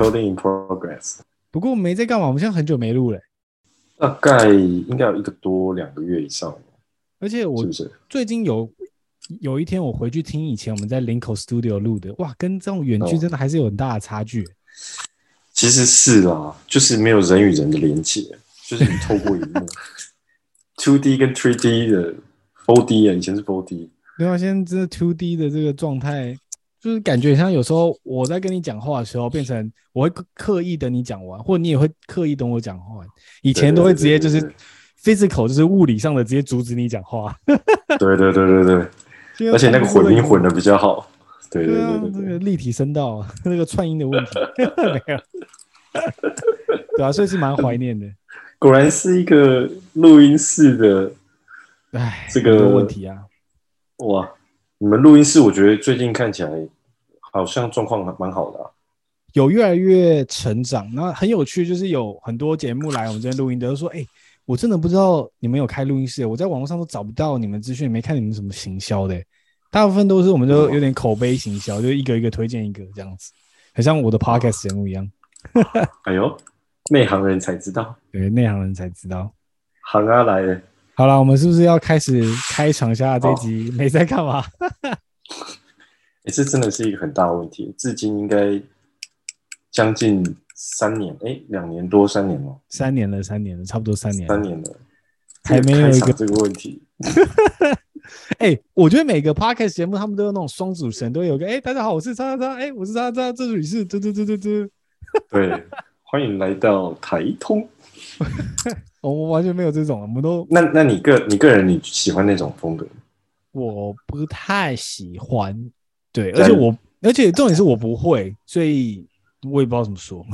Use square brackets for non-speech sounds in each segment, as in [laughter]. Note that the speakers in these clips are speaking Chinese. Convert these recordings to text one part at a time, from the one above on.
Recording in progress。不过没在干嘛，我们现在很久没录了，大概应该有一个多两个月以上。而且我最近有有一天我回去听以前我们在林口 Studio 录的，哇，跟这种远距真的还是有很大的差距。其实是啦，就是没有人与人的连接，就是你透过一幕，[laughs] two D 跟 three D 的 four D 啊，以前是 four D，对啊，现在这 two D 的这个状态。就是感觉像有时候我在跟你讲话的时候，变成我会刻意等你讲完，或者你也会刻意等我讲话。以前都会直接就是 physical，就是物理上的直接阻止你讲话。对对对对对，而且那个混音混的比较好。对对对对，那个立体声道，[laughs] 那个串音的问题 [laughs] 没有。[laughs] 对啊，所以是蛮怀念的。果然是一个录音室的，哎，这个问题啊，哇。你们录音室，我觉得最近看起来好像状况蛮好的，啊，有越来越成长。那很有趣，就是有很多节目来我们这边录音的，都说：“哎、欸，我真的不知道你们有开录音室，我在网络上都找不到你们资讯，没看你们什么行销的。大部分都是我们都有点口碑行销，就一个一个推荐一个这样子，很像我的 podcast 节目一样。[laughs] 哎呦，内行人才知道，对，内行人才知道，行啊来了。好了，我们是不是要开始开场一下这一集？没在干嘛？哎、欸，这真的是一个很大的问题，至今应该将近三年，哎、欸，两年多，三年了，三年了，三年了，差不多三年了，三年了，还没有一个这个问题。哎、欸，我觉得每个 podcast 节目他们都有那种双主持人，都有个哎、欸，大家好，我是叉叉叉，哎，我是叉叉，这里是嘟嘟嘟嘟嘟，对，欢迎来到台通。[laughs] 我们完全没有这种，我们都那那你个你个人你喜欢那种风格？我不太喜欢，对，而且我而且重点是我不会，所以我也不知道怎么说。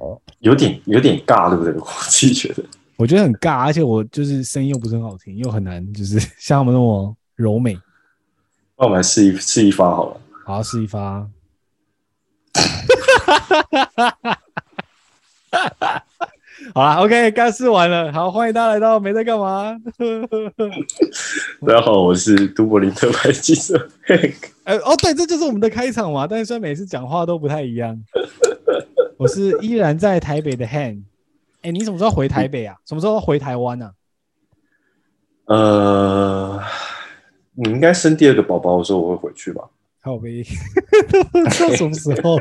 哦，有点有点尬，对不对？[laughs] 我自己觉得，我觉得很尬，而且我就是声音又不是很好听，又很难，就是 [laughs] 像他们那么柔美。那我们来试一试一发好了，好，试一发。[laughs] 好了，OK，刚试完了。好，欢迎大家来到没在干嘛。[laughs] 大家好，我是都柏林特派记者。[laughs] 呃，哦，对，这就是我们的开场嘛。但是虽然每次讲话都不太一样。[laughs] 我是依然在台北的 Han。哎，你什么时候回台北啊？什么时候回台湾呢？呃，你应该生第二个宝宝的时候我会回去吧？好呗，到什么时候？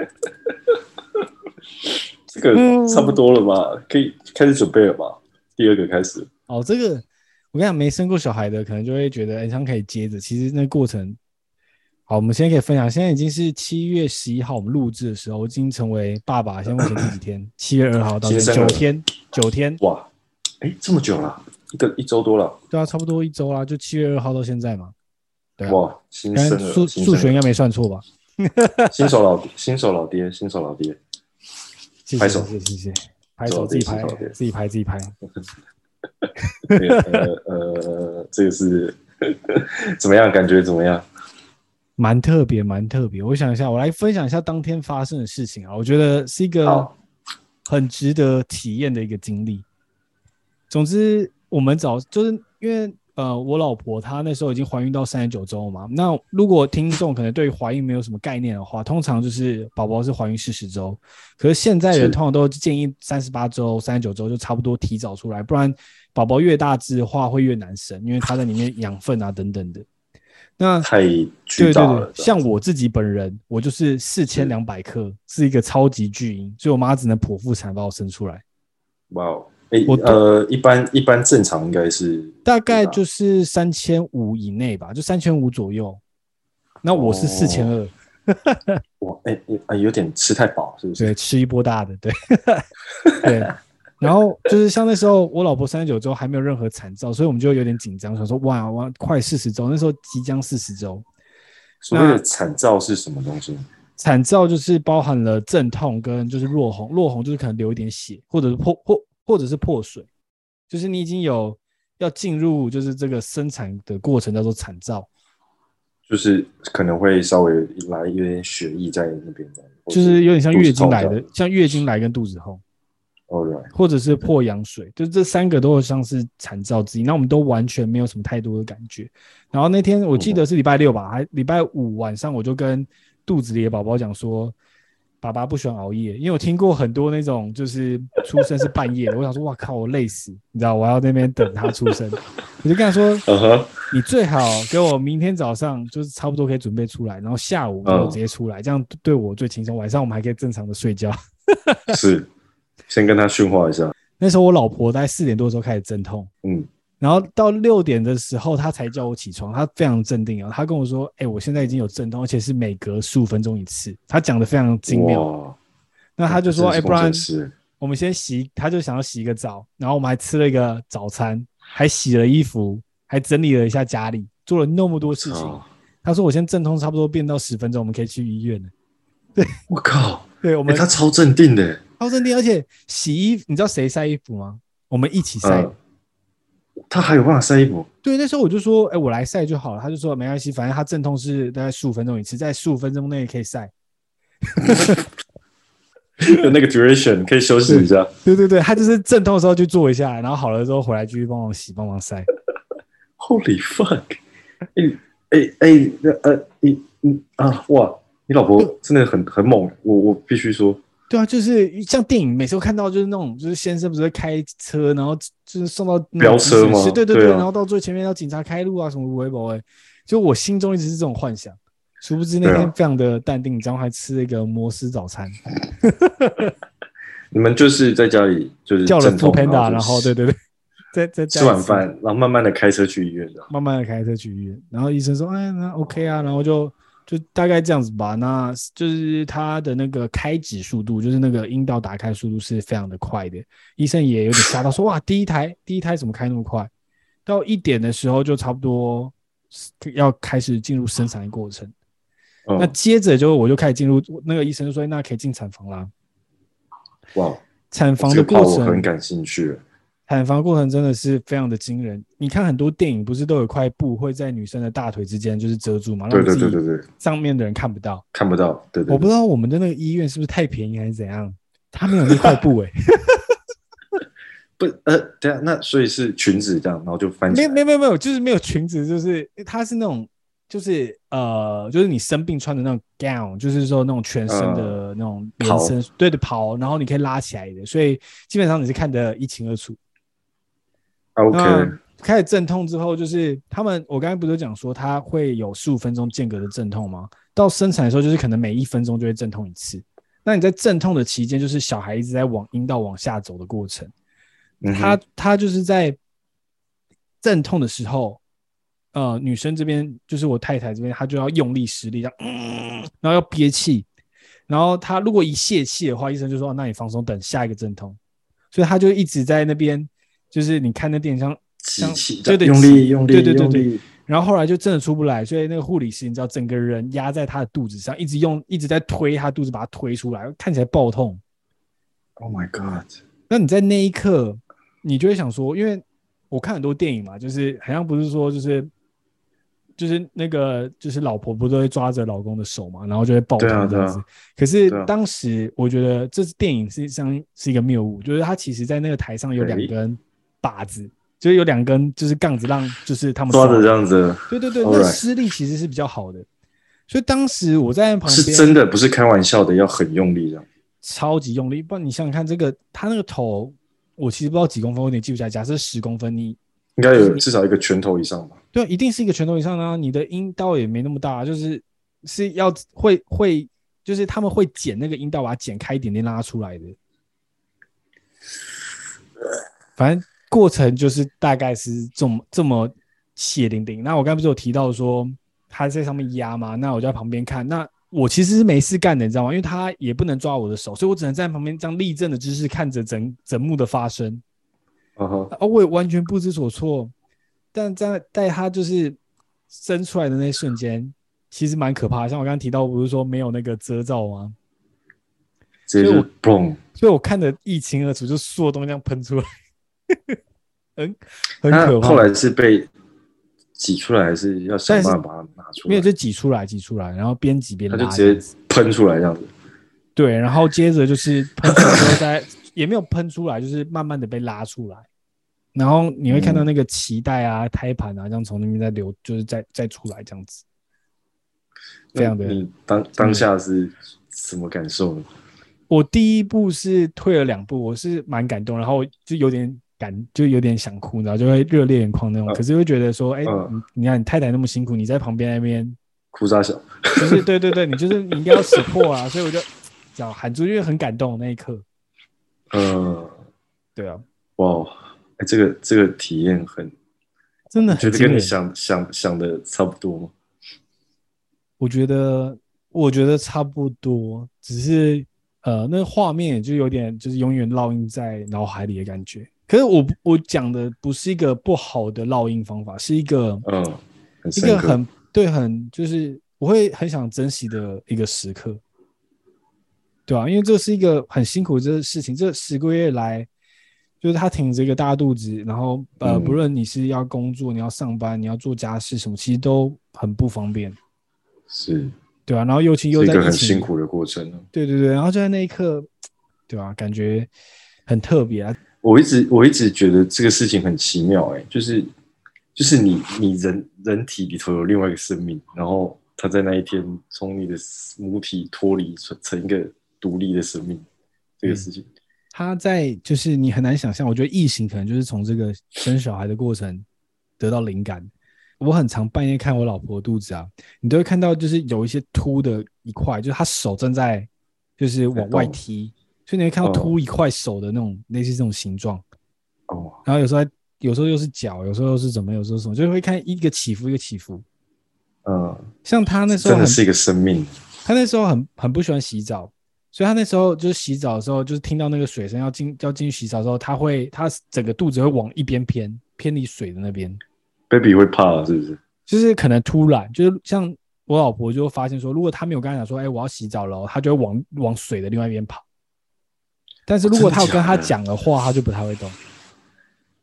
这个差不多了吧？嗯、可以开始准备了吧？第二个开始。哦，这个我跟你讲，没生过小孩的可能就会觉得，哎，这样可以接着。其实那个过程，好，我们现在可以分享。现在已经是七月十一号，我们录制的时候，我已经成为爸爸。现在目前第几天？[laughs] 七月二号到九天，九天。哇，哎，这么久了，一个一周多了。对啊，差不多一周啦，就七月二号到现在嘛。对啊。哇，新生了。数数学应该没算错吧？[laughs] 新手老新手老爹，新手老爹。拍手，谢谢，谢谢，拍手自己拍，自己拍自己拍。[laughs] 呃呃，这个是怎么样？感觉怎么样？蛮特别，蛮特别。我想一下，我来分享一下当天发生的事情啊。我觉得是一个很值得体验的一个经历。总之，我们早就是因为。呃，我老婆她那时候已经怀孕到三十九周嘛。那如果听众可能对怀孕没有什么概念的话，通常就是宝宝是怀孕四十周。可是现在人通常都建议三十八周、三十九周就差不多提早出来，不然宝宝越大只的话会越难生，因为他在里面养分啊等等的。那太巨大了。对对对，像我自己本人，我就是四千两百克，是一个超级巨婴，所以我妈只能剖腹产把我生出来。哇哦。欸、我呃，一般一般正常应该是大概就是三千五以内吧，就三千五左右。那我是四千二。[laughs] 我，哎、欸欸，有点吃太饱，是不是？对，吃一波大的，对。[laughs] 对。然后就是像那时候，我老婆三十九周还没有任何产兆，所以我们就有点紧张，想说哇，哇，快四十周，那时候即将四十周。所谓的产兆是什么东西？产兆就是包含了阵痛跟就是落红，落红就是可能流一点血，或者是破破。或者是破水，就是你已经有要进入，就是这个生产的过程叫做产兆，就是可能会稍微来有点血液在那边，就是有点像月经来的，像月经来跟肚子痛，哦对，或者是破羊水，就这三个都有像是产兆之一。那我们都完全没有什么太多的感觉。然后那天我记得是礼拜六吧，还礼拜五晚上，我就跟肚子里的宝宝讲说，爸爸不喜欢熬夜，因为我听过很多那种就是出生是半夜的，我想说哇靠，我累死，你知道，我要在那边等他出生，我就跟他说，uh huh. 你最好给我明天早上就是差不多可以准备出来，然后下午就直接出来，uh huh. 这样对我最轻松，晚上我们还可以正常的睡觉。是，先跟他训话一下。[laughs] 那时候我老婆在四点多的时候开始阵痛，嗯。然后到六点的时候，他才叫我起床。他非常镇定啊，他跟我说：“哎、欸，我现在已经有阵痛，而且是每隔十五分钟一次。”他讲的非常精妙。那他就说：“哎、欸，不然我们先洗。”他就想要洗一个澡，然后我们还吃了一个早餐，还洗了衣服，还整理了一下家里，做了那么多事情。操他说：“我现在阵痛差不多变到十分钟，我们可以去医院了。[laughs] ”对，我靠，对我们、欸、他超镇定的，超镇定，而且洗衣服，你知道谁晒衣服吗？我们一起晒。呃他还有办法晒衣服？对，那时候我就说，哎、欸，我来晒就好了。他就说没关系，反正他阵痛是大概十五分钟一次，在十五分钟内可以晒。[laughs] 有那个 duration 可以休息一下。对对对，他就是阵痛的时候去做一下，然后好了之后回来继续帮忙洗、帮忙晒。Holy fuck！哎哎哎，呃，你你啊，哇，你老婆真的很很猛，我我必须说。对啊，就是像电影，每次都看到就是那种，就是先生不是会开车，然后就是送到飙车吗？对对对，对啊、然后到最前面要警察开路啊什么微博哎，就我心中一直是这种幻想，殊不知那天非常的淡定，然后还吃了一个摩斯早餐。[laughs] 你们就是在家里就是叫了 foodpanda，然后对对对，[laughs] 在在吃完饭，然后慢慢的开车去医院的，慢慢的开车去医院，然后医生说哎那 OK 啊，然后就。就大概这样子吧，那就是他的那个开指速度，就是那个阴道打开速度是非常的快的。医生也有点吓到，说哇，第一胎，第一胎怎么开那么快？到一点的时候就差不多要开始进入生产的过程。嗯、那接着就我就开始进入，那个医生就说，那可以进产房啦。哇，产房的过程我很感兴趣。产房过程真的是非常的惊人。你看很多电影，不是都有块布会在女生的大腿之间就是遮住吗？对对对对对，上面的人看不到，看不到。对，对，对，我不知道我们的那个医院是不是太便宜还是怎样，他没有那块布哎、欸。[laughs] 不呃，对啊，那所以是裙子这样，然后就翻起来。没有没有没有，就是没有裙子，就是它是那种就是呃，就是你生病穿的那种 gown，就是说那种全身的那种连身、呃、对的袍，然后你可以拉起来的，所以基本上你是看得一清二楚。OK，开始阵痛之后，就是他们，我刚才不是讲说他会有十五分钟间隔的阵痛吗？到生产的时候，就是可能每一分钟就会阵痛一次。那你在阵痛的期间，就是小孩一直在往阴道往下走的过程。嗯、他他就是在阵痛的时候，呃，女生这边就是我太太这边，她就要用力施力，这样，嗯，然后要憋气。然后她如果一泄气的话，医生就说：“那你放松，等下一个阵痛。”所以她就一直在那边。就是你看那电影像，像对对，用力用力，对对对对，然后后来就真的出不来，所以那个护理师你知道，整个人压在他的肚子上，一直用一直在推他肚子，把他推出来，看起来爆痛。Oh my god！那你在那一刻，你就会想说，因为我看很多电影嘛，就是好像不是说就是就是那个就是老婆不都会抓着老公的手嘛，然后就会爆痛这样子。可是当时我觉得这是电影实际上是一个谬误，就是他其实在那个台上有两根。靶子就是有两根，就是杠子，让就是他们抓着这样子。对对对.那施力其实是比较好的。所以当时我在旁边，是真的不是开玩笑的，要很用力这样，超级用力。不然你想想看，这个他那个头，我其实不知道几公分，我有点记不起来。假设十公分，你应该有至少一个拳头以上吧？对，一定是一个拳头以上啊！你的阴道也没那么大，就是是要会会，就是他们会剪那个阴道，把它剪开一点点拉出来的。反正。过程就是大概是这么这么血淋淋。那我刚才不是有提到说他在上面压吗？那我就在旁边看。那我其实是没事干的，你知道吗？因为他也不能抓我的手，所以我只能在旁边这样立正的姿势看着整整幕的发生。Uh huh. 啊，我也完全不知所措。但在在他就是伸出来的那一瞬间，其实蛮可怕的。像我刚刚提到，不是说没有那个遮罩吗？所以所以我看得一清二楚，就所有东西这样喷出来。[laughs] 很很可怕。后来是被挤出来，还是要想办法把它拿出来？没有，就挤出来，挤出来，然后边挤边拉，他就直接喷出来这样子。对，然后接着就是喷出来之后，再 [laughs] 也没有喷出来，就是慢慢的被拉出来。然后你会看到那个脐带啊、胎盘啊，这样从那边再流，就是再再出来这样子。这样的。你当当下是什么感受呢？我第一步是退了两步，我是蛮感动，然后就有点感，就有点想哭，然后就会热泪盈眶那种。嗯、可是又觉得说，哎、欸嗯，你看你太太那么辛苦，你在旁边那边哭啥笑？就是对对对，你就是你应该要 support 啊，[laughs] 所以我就叫喊出，因为很感动那一刻。嗯，对啊，哇，哎、欸，这个这个体验很真的，觉得跟你想想想的差不多吗？我觉得我觉得差不多，只是。呃，那个画面就有点，就是永远烙印在脑海里的感觉。可是我我讲的不是一个不好的烙印方法，是一个嗯，一个很对，很就是我会很想珍惜的一个时刻，对啊，因为这是一个很辛苦的这事情，这十个月来，就是他挺着一个大肚子，然后呃，不论你是要工作，你要上班，你要做家事什么，其实都很不方便。是。对啊，然后尤其又在一个很辛苦的过程。对对对，然后就在那一刻，对吧、啊？感觉很特别啊。我一直我一直觉得这个事情很奇妙、欸，哎，就是就是你你人人体里头有另外一个生命，然后他在那一天从你的母体脱离成成一个独立的生命，这个事情。他在就是你很难想象，我觉得异形可能就是从这个生小孩的过程得到灵感。我很常半夜看我老婆肚子啊，你都会看到就是有一些凸的一块，就是她手正在就是往外踢，所以你会看到凸一块手的那种类似这种形状。哦。然后有时候有时候又是脚，有时候又是怎么，有时候什么，就会看一个起伏一个起伏。嗯。像他那时候真的是一个生命。他那时候很很不喜欢洗澡，所以他那时候就是洗澡的时候，就是听到那个水声要进要进去洗澡的时候，他会他整个肚子会往一边偏偏离水的那边。baby 会怕是不是？就是可能突然，就是像我老婆就发现说，如果他没有跟他讲说，哎、欸，我要洗澡了，他就会往往水的另外一边跑。但是如果他有跟他讲的话，他就不太会动。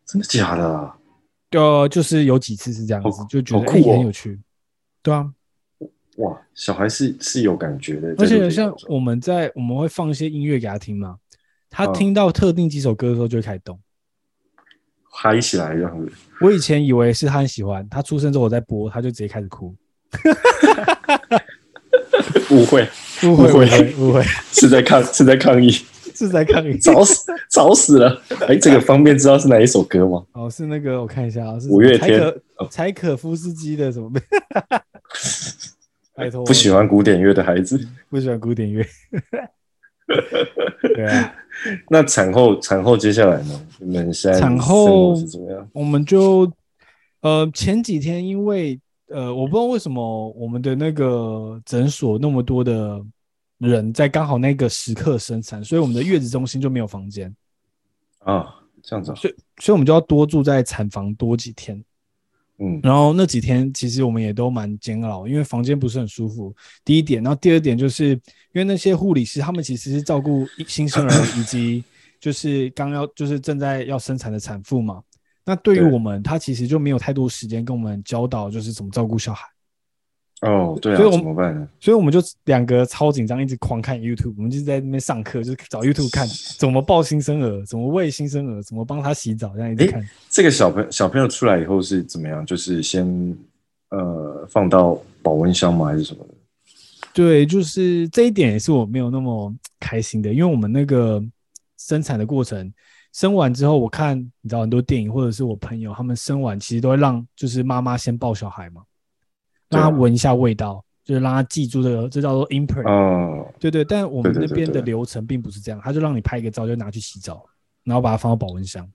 真的假的？就就是有几次是这样子，就觉得、欸、很有趣。对啊，哇，小孩是是有感觉的，而且像我们在我们会放一些音乐给他听嘛，他听到特定几首歌的时候就会开始动。嗨起来这样子，我以前以为是他很喜欢，他出生之后我在播，他就直接开始哭。[laughs] [laughs] 误会，误会，误会，误会，[laughs] 是在抗，是在抗议，是在抗议，早死，早死了。哎、欸，这个方便知道是哪一首歌吗？哦，是那个，我看一下啊，是五月天，柴可夫斯基的什么？[laughs] 拜托，不喜欢古典乐的孩子，[laughs] 不喜欢古典乐。[laughs] 对啊。那产后产后接下来呢？你们现在产后是怎么样？我们就呃前几天因为呃我不知道为什么我们的那个诊所那么多的人在刚好那个时刻生产，所以我们的月子中心就没有房间啊，这样子，所以所以我们就要多住在产房多几天。嗯，然后那几天其实我们也都蛮煎熬，因为房间不是很舒服。第一点，然后第二点就是因为那些护理师他们其实是照顾新生儿以及 [coughs] 就是刚要就是正在要生产的产妇嘛。那对于我们，他其实就没有太多时间跟我们教导就是怎么照顾小孩。哦，对啊，所以我们怎么办呢？所以我们就两个超紧张，一直狂看 YouTube，我们就是在那边上课，就是找 YouTube 看怎么抱新生儿，怎么喂新生儿，怎么帮他洗澡，这样一直看。这个小朋小朋友出来以后是怎么样？就是先呃放到保温箱吗？还是什么的？对，就是这一点也是我没有那么开心的，因为我们那个生产的过程，生完之后，我看你知道很多电影或者是我朋友他们生完，其实都会让就是妈妈先抱小孩嘛。让他闻一下味道，就是让他记住这个，这叫做 imprint。哦，对对，但我们那边的流程并不是这样，他就让你拍一个照，就拿去洗澡，然后把它放到保温箱。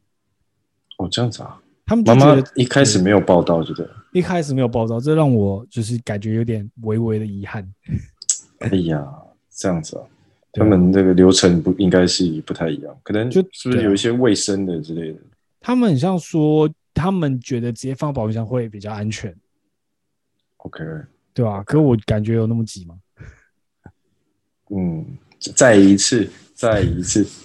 哦，这样子啊？他们就觉得一开始没有报道，就对。一开始没有报道，这让我就是感觉有点微微的遗憾。哎呀，这样子啊？他们这个流程不应该是不太一样，可能就是不是有一些卫生的之类的？他们很像说，他们觉得直接放保温箱会比较安全。OK，对吧？可我感觉有那么急吗？[laughs] 嗯，再一次，再一次。[laughs]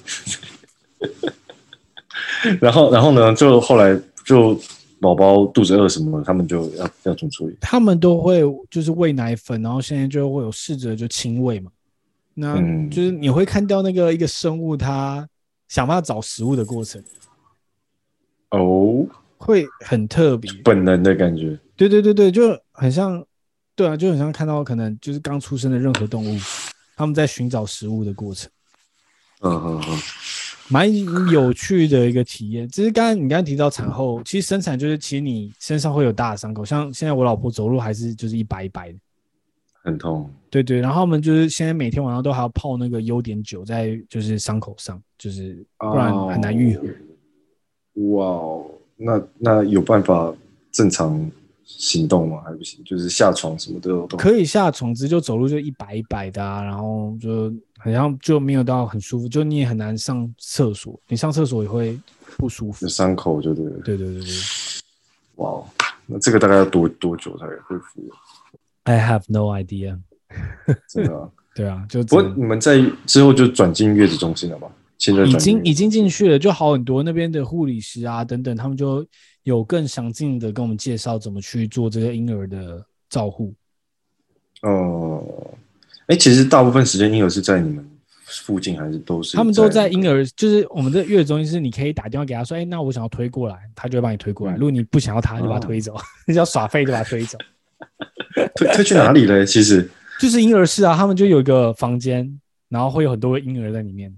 然后，然后呢？就后来就宝宝肚子饿什么，他们就要要怎么处理？他们都会就是喂奶粉，然后现在就会有试着就亲喂嘛。那就是你会看到那个一个生物，它想办法找食物的过程。哦，会很特别，本能的感觉。对对对对，就很像对啊，就很像看到可能就是刚出生的任何动物，他们在寻找食物的过程。嗯嗯嗯，蛮有趣的一个体验。只是刚刚你刚刚提到产后，其实生产就是其实你身上会有大的伤口，像现在我老婆走路还是就是一白一白的，很痛。对对，然后我们就是现在每天晚上都还要泡那个优碘酒在就是伤口上，就是不然很难愈合。哇哦，那那有办法正常行动吗？还不行，就是下床什么都有动。可以下床，只就走路就一摆一摆的啊，然后就。好像就没有到很舒服，就你也很难上厕所，你上厕所也会不舒服。伤口就对。对对对对。哇，那这个大概要多多久才恢复？I have no idea。真的啊？[laughs] 对啊，就不过你们在之后就转进月子中心了吗？已经已经进去了，就好很多。那边的护理师啊等等，他们就有更详尽的跟我们介绍怎么去做这个婴儿的照护。哦、呃。哎，其实大部分时间婴儿是在你们附近，还是都是？他们都在婴儿，就是我们的月子中心，是你可以打电话给他说：“哎，那我想要推过来，他就会帮你推过来。嗯、如果你不想要他，就把他推走，[laughs] 你只要耍废就把他推走。[laughs] 推推去哪里嘞？其实就是婴儿室啊，他们就有一个房间，然后会有很多婴儿在里面，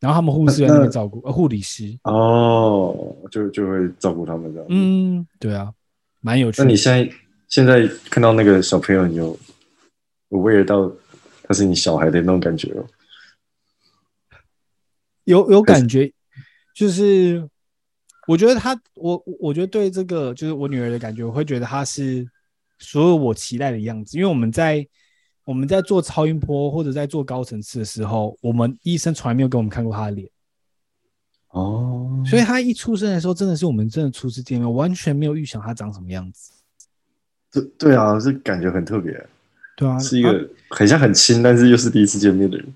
然后他们护士在那边照顾，呃，护理师哦，就就会照顾他们这样。嗯，对啊，蛮有趣的。那你现在现在看到那个小朋友，你有有为了到？他是你小孩的那种感觉哦，有有感觉，就是我觉得他，我我觉得对这个就是我女儿的感觉，我会觉得她是所有我期待的样子。因为我们在我们在做超音波或者在做高层次的时候，我们医生从来没有给我们看过他的脸哦，所以他一出生的时候，真的是我们真的初次见面，完全没有预想他长什么样子。对对啊，这感觉很特别。对啊，是一个很像很亲，但是又是第一次见面的人。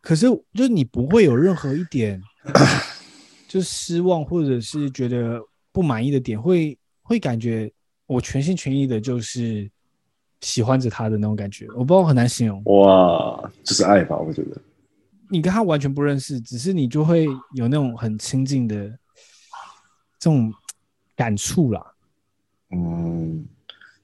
可是，就是你不会有任何一点，[coughs] 就是失望或者是觉得不满意的点，会会感觉我全心全意的，就是喜欢着他的那种感觉。我不知道很难形容。哇，就是爱吧？我觉得你跟他完全不认识，只是你就会有那种很亲近的这种感触啦。嗯。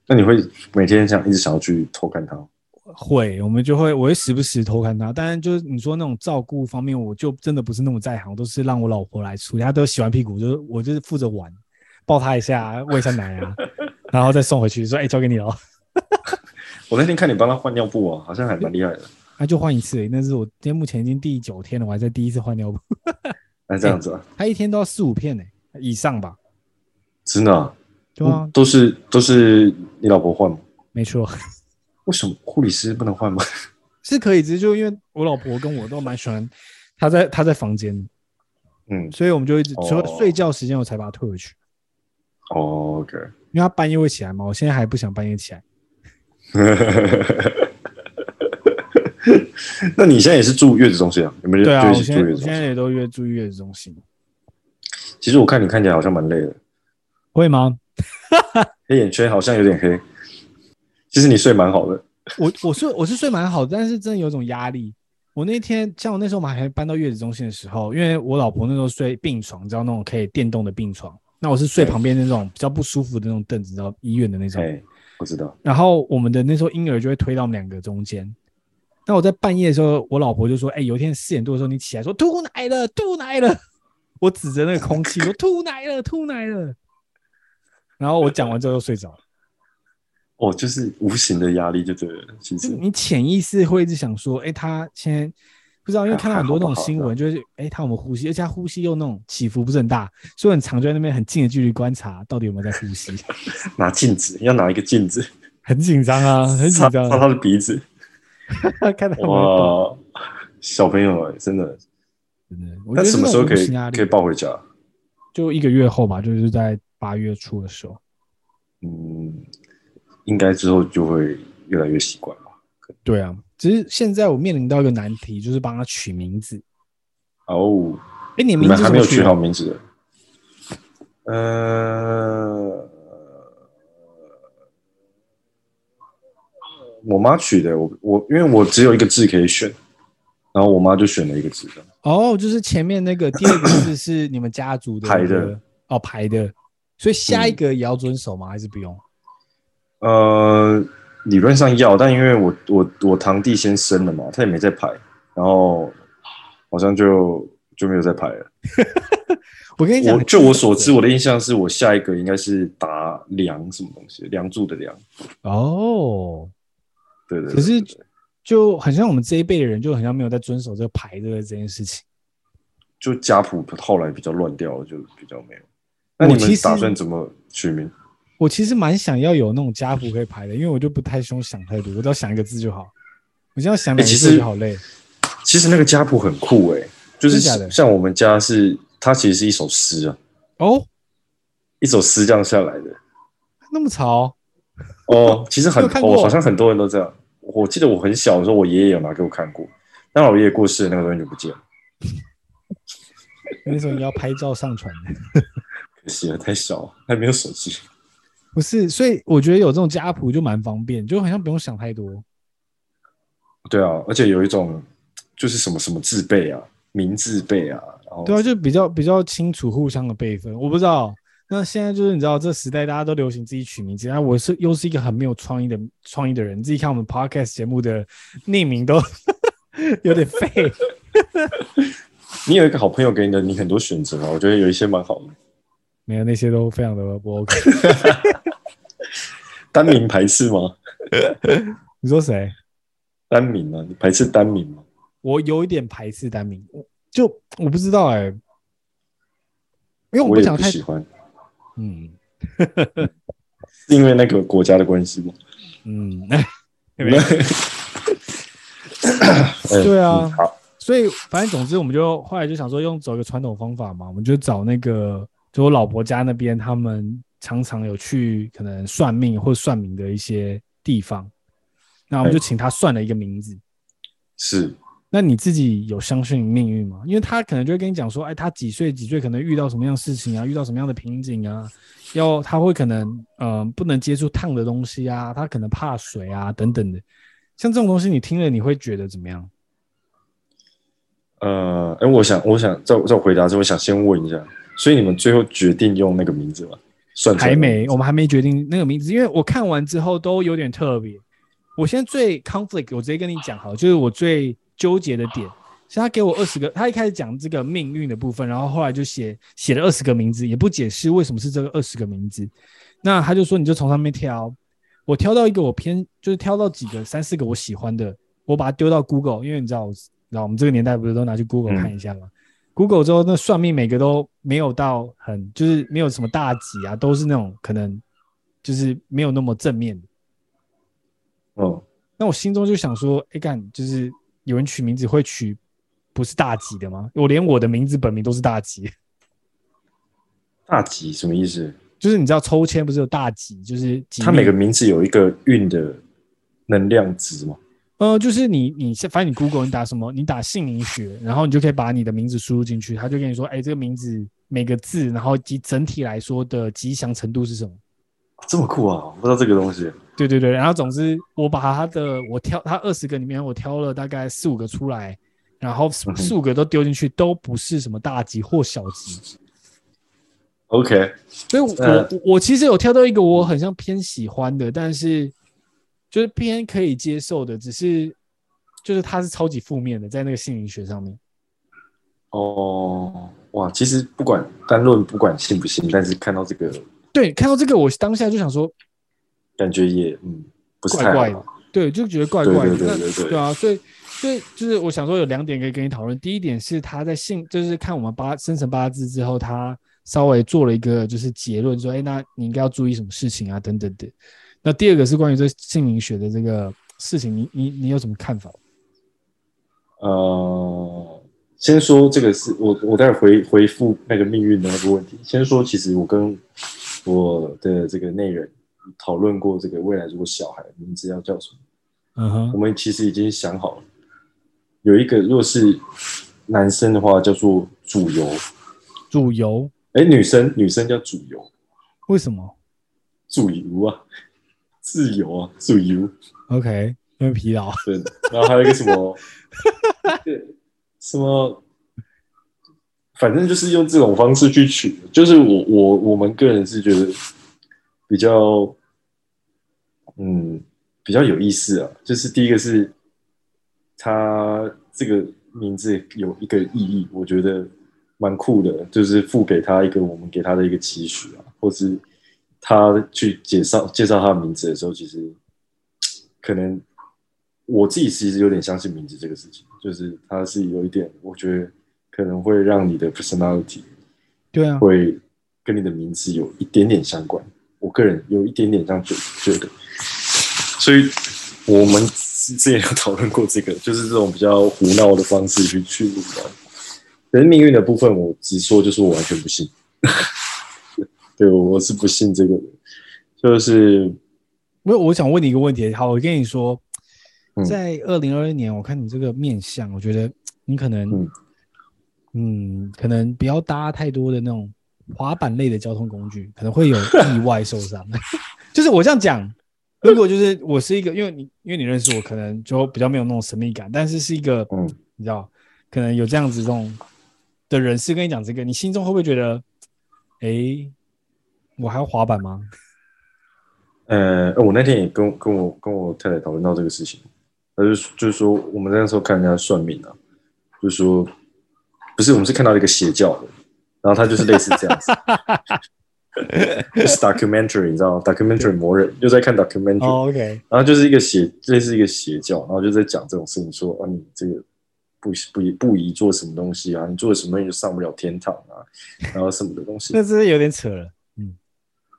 那你会每天想一直想要去偷看他？会，我们就会，我会时不时偷看他。但是就是你说那种照顾方面，我就真的不是那么在行，都是让我老婆来处理。她都洗完屁股，就是我就是负责玩，抱他一下，喂一下奶啊，[laughs] 然后再送回去，说：“哎、欸，交给你了。” [laughs] 我那天看你帮他换尿布啊，好像还蛮厉害的。他就换一次，那是我今天目前已经第九天了，我还在第一次换尿布。[laughs] 那这样子啊？他一天都要四五片呢，以上吧？真的、啊？对啊，都是都是你老婆换吗？没错。为什么护理师不能换吗？[laughs] 是可以，只是就因为我老婆跟我都蛮喜欢她在她在房间，嗯，所以我们就一直除了睡觉时间我才把她退回去。哦，OK。因为她半夜会起来嘛，我现在还不想半夜起来。[laughs] 那你现在也是住月子中心啊？有没有？对啊，我现在我现在也都约住月子中心。其实我看你看起来好像蛮累的，会吗？[laughs] 黑眼圈好像有点黑，其实你睡蛮好的。我我睡我是睡蛮好的，但是真的有种压力。我那天像我那时候我们还搬到月子中心的时候，因为我老婆那时候睡病床，你知道那种可以电动的病床，那我是睡旁边那种比较不舒服的那种凳子，你知道医院的那种。哎，我知道。然后我们的那时候婴儿就会推到我们两个中间。那我在半夜的时候，我老婆就说：“哎，有一天四点多的时候你起来说吐奶了，吐奶了。”我指着那个空气说：“吐奶了，吐奶了。”然后我讲完之后又睡着了。哦，就是无形的压力就对了。其实你潜意识会一直想说，哎，他现在不知道，因为看到很多那种新闻，就是哎，他有没有呼吸？而且他呼吸又那种起伏不是很大，所以很常就在那边很近的距离观察，到底有没有在呼吸。[laughs] 拿镜子，要拿一个镜子，[laughs] 很紧张啊，很紧张。擦他的鼻子，[laughs] 看到哇，小朋友哎，真的真的。那什么时候可以可以抱回家？就一个月后吧，就是在。八月初的时候，嗯，应该之后就会越来越习惯吧。对啊，只是现在我面临到一个难题，就是帮他取名字。哦，哎，你名字还没有取好名字的？呃，我妈取的，我我因为我只有一个字可以选，然后我妈就选了一个字的。哦，就是前面那个第二个字是你们家族的、排的哦，排的。所以下一个也要遵守吗？嗯、还是不用？呃，理论上要，但因为我我我堂弟先生了嘛，他也没在排，然后好像就就没有在排了。[laughs] 我跟你讲，就我所知，我的印象是我下一个应该是打梁什么东西，梁祝的梁。哦，对对，对。可是就很像我们这一辈的人，就很像没有在遵守这个牌的这件事情。就家谱后来比较乱掉了，就比较没有。那你们打算怎么取名？我其实蛮想要有那种家谱可以排的，因为我就不太需要想太多，我只要想一个字就好。我只要想两个字就好累。其实那个家谱很酷诶，就是像我们家是。它其实是一首诗啊，哦，一首诗这样下来的，那么潮 [laughs] 哦，其实很哦，好像很多人都这样。我记得我很小的时候，我爷爷有拿给我看过，但我爷爷过世那个东西就不见了。[laughs] 那时候你要拍照上传，[laughs] 可惜了，太小，还没有手机。不是，所以我觉得有这种家谱就蛮方便，就好像不用想太多。对啊，而且有一种就是什么什么字辈啊，名字辈啊。然后对啊，就比较比较清楚互相的辈分。我不知道，那现在就是你知道，这时代大家都流行自己取名字，那我是又是一个很没有创意的创意的人。自己看我们 podcast 节目的匿名都 [laughs] 有点废。[laughs] 你有一个好朋友给你的，你很多选择啊，我觉得有一些蛮好的。没有，那些都非常的不 [laughs] OK。单名排斥吗？你说谁？单名啊？你排斥单名吗？我有一点排斥单名。就我不知道哎、欸，因为我不想太喜欢，嗯，是因为那个国家的关系吗？嗯，[laughs] 对啊，好，所以反正总之我们就后来就想说用走一个传统方法嘛，我们就找那个就我老婆家那边，他们常常有去可能算命或算命的一些地方，那我们就请他算了一个名字，是。那你自己有相信命运吗？因为他可能就会跟你讲说，哎，他几岁几岁可能遇到什么样的事情啊，遇到什么样的瓶颈啊，要他会可能嗯、呃、不能接触烫的东西啊，他可能怕水啊等等的，像这种东西你听了你会觉得怎么样？呃，哎，我想我想在在我回答之后，我想先问一下，所以你们最后决定用那个名字吗？算还没，我们还没决定那个名字，因为我看完之后都有点特别。我现在最 conflict，我直接跟你讲好，就是我最。纠结的点，是他给我二十个，他一开始讲这个命运的部分，然后后来就写写了二十个名字，也不解释为什么是这个二十个名字。那他就说，你就从上面挑，我挑到一个我偏，就是挑到几个三四个我喜欢的，我把它丢到 Google，因为你知道，你知道我们这个年代不是都拿去 Google 看一下吗？嗯，Google 之后那算命每个都没有到很，就是没有什么大吉啊，都是那种可能就是没有那么正面的。哦，那我心中就想说，哎干，就是。有人取名字会取不是大吉的吗？我连我的名字本名都是大吉。[laughs] 大吉什么意思？就是你知道抽签不是有大吉，就是他每个名字有一个运的能量值吗？呃，就是你你反正你 Google 你打什么，你打姓名学，然后你就可以把你的名字输入进去，他就跟你说，哎，这个名字每个字，然后及整体来说的吉祥程度是什么？这么酷啊！我不知道这个东西。对对对，然后总之我把他的我挑他二十个里面，我挑了大概四五个出来，然后四五个都丢进去，都不是什么大吉或小吉。OK，所以我、呃、我我其实有挑到一个我很像偏喜欢的，但是就是偏可以接受的，只是就是它是超级负面的，在那个姓名学上面。哦，哇，其实不管单论不管信不信，但是看到这个。对，看到这个，我当下就想说，感觉也嗯，不是怪怪的，对，就觉得怪怪的，对对对对，对，对啊，所以所以就是我想说有两点可以跟你讨论。第一点是他在信，就是看我们八生辰八字之后，他稍微做了一个就是结论，说，哎，那你应该要注意什么事情啊，等等的。那第二个是关于这姓名学的这个事情，你你你有什么看法？呃。先说这个是我，我待会回回复那个命运的那个问题。先说，其实我跟我的这个内人讨论过，这个未来如果小孩名字要叫什么，嗯哼，我们其实已经想好了。有一个，如果是男生的话，叫做主游，主游，哎，女生女生叫主游，为什么？主游啊，自由啊，自由。OK，因为疲劳。对，然后还有一个什么？[laughs] 什么？反正就是用这种方式去取，就是我我我们个人是觉得比较，嗯，比较有意思啊。就是第一个是，他这个名字有一个意义，我觉得蛮酷的，就是付给他一个我们给他的一个期许啊，或是他去介绍介绍他的名字的时候，其实可能我自己其实有点相信名字这个事情，就是他是有一点，我觉得可能会让你的 personality 对啊，会跟你的名字有一点点相关。我个人有一点点这样觉得，所以我们之前有讨论过这个，就是这种比较胡闹的方式去去录的。可是命运的部分，我直说就是我完全不信。对，我是不信这个的。就是，没有我想问你一个问题。好，我跟你说，在二零二一年，我看你这个面相，我觉得你可能，嗯，嗯，可能不要搭太多的那种。滑板类的交通工具可能会有意外受伤，[laughs] 就是我这样讲，如果就是我是一个，因为你因为你认识我，可能就比较没有那种神秘感，但是是一个，嗯，你知道，可能有这样子这种的人士跟你讲这个，你心中会不会觉得，哎、欸，我还要滑板吗？呃，我那天也跟跟我跟我太太讨论到这个事情，他就就是说我们那时候看人家算命啊，就是说不是我们是看到一个邪教的。然后他就是类似这样子，[laughs] 就是 documentary，你知道吗？documentary 魔人又在看 documentary，、oh, OK。然后就是一个邪，类似一个邪教，然后就在讲这种事情，说啊，你这个不不不宜做什么东西啊，你做什么东西就上不了天堂啊，然后什么的东西，那真是有点扯了。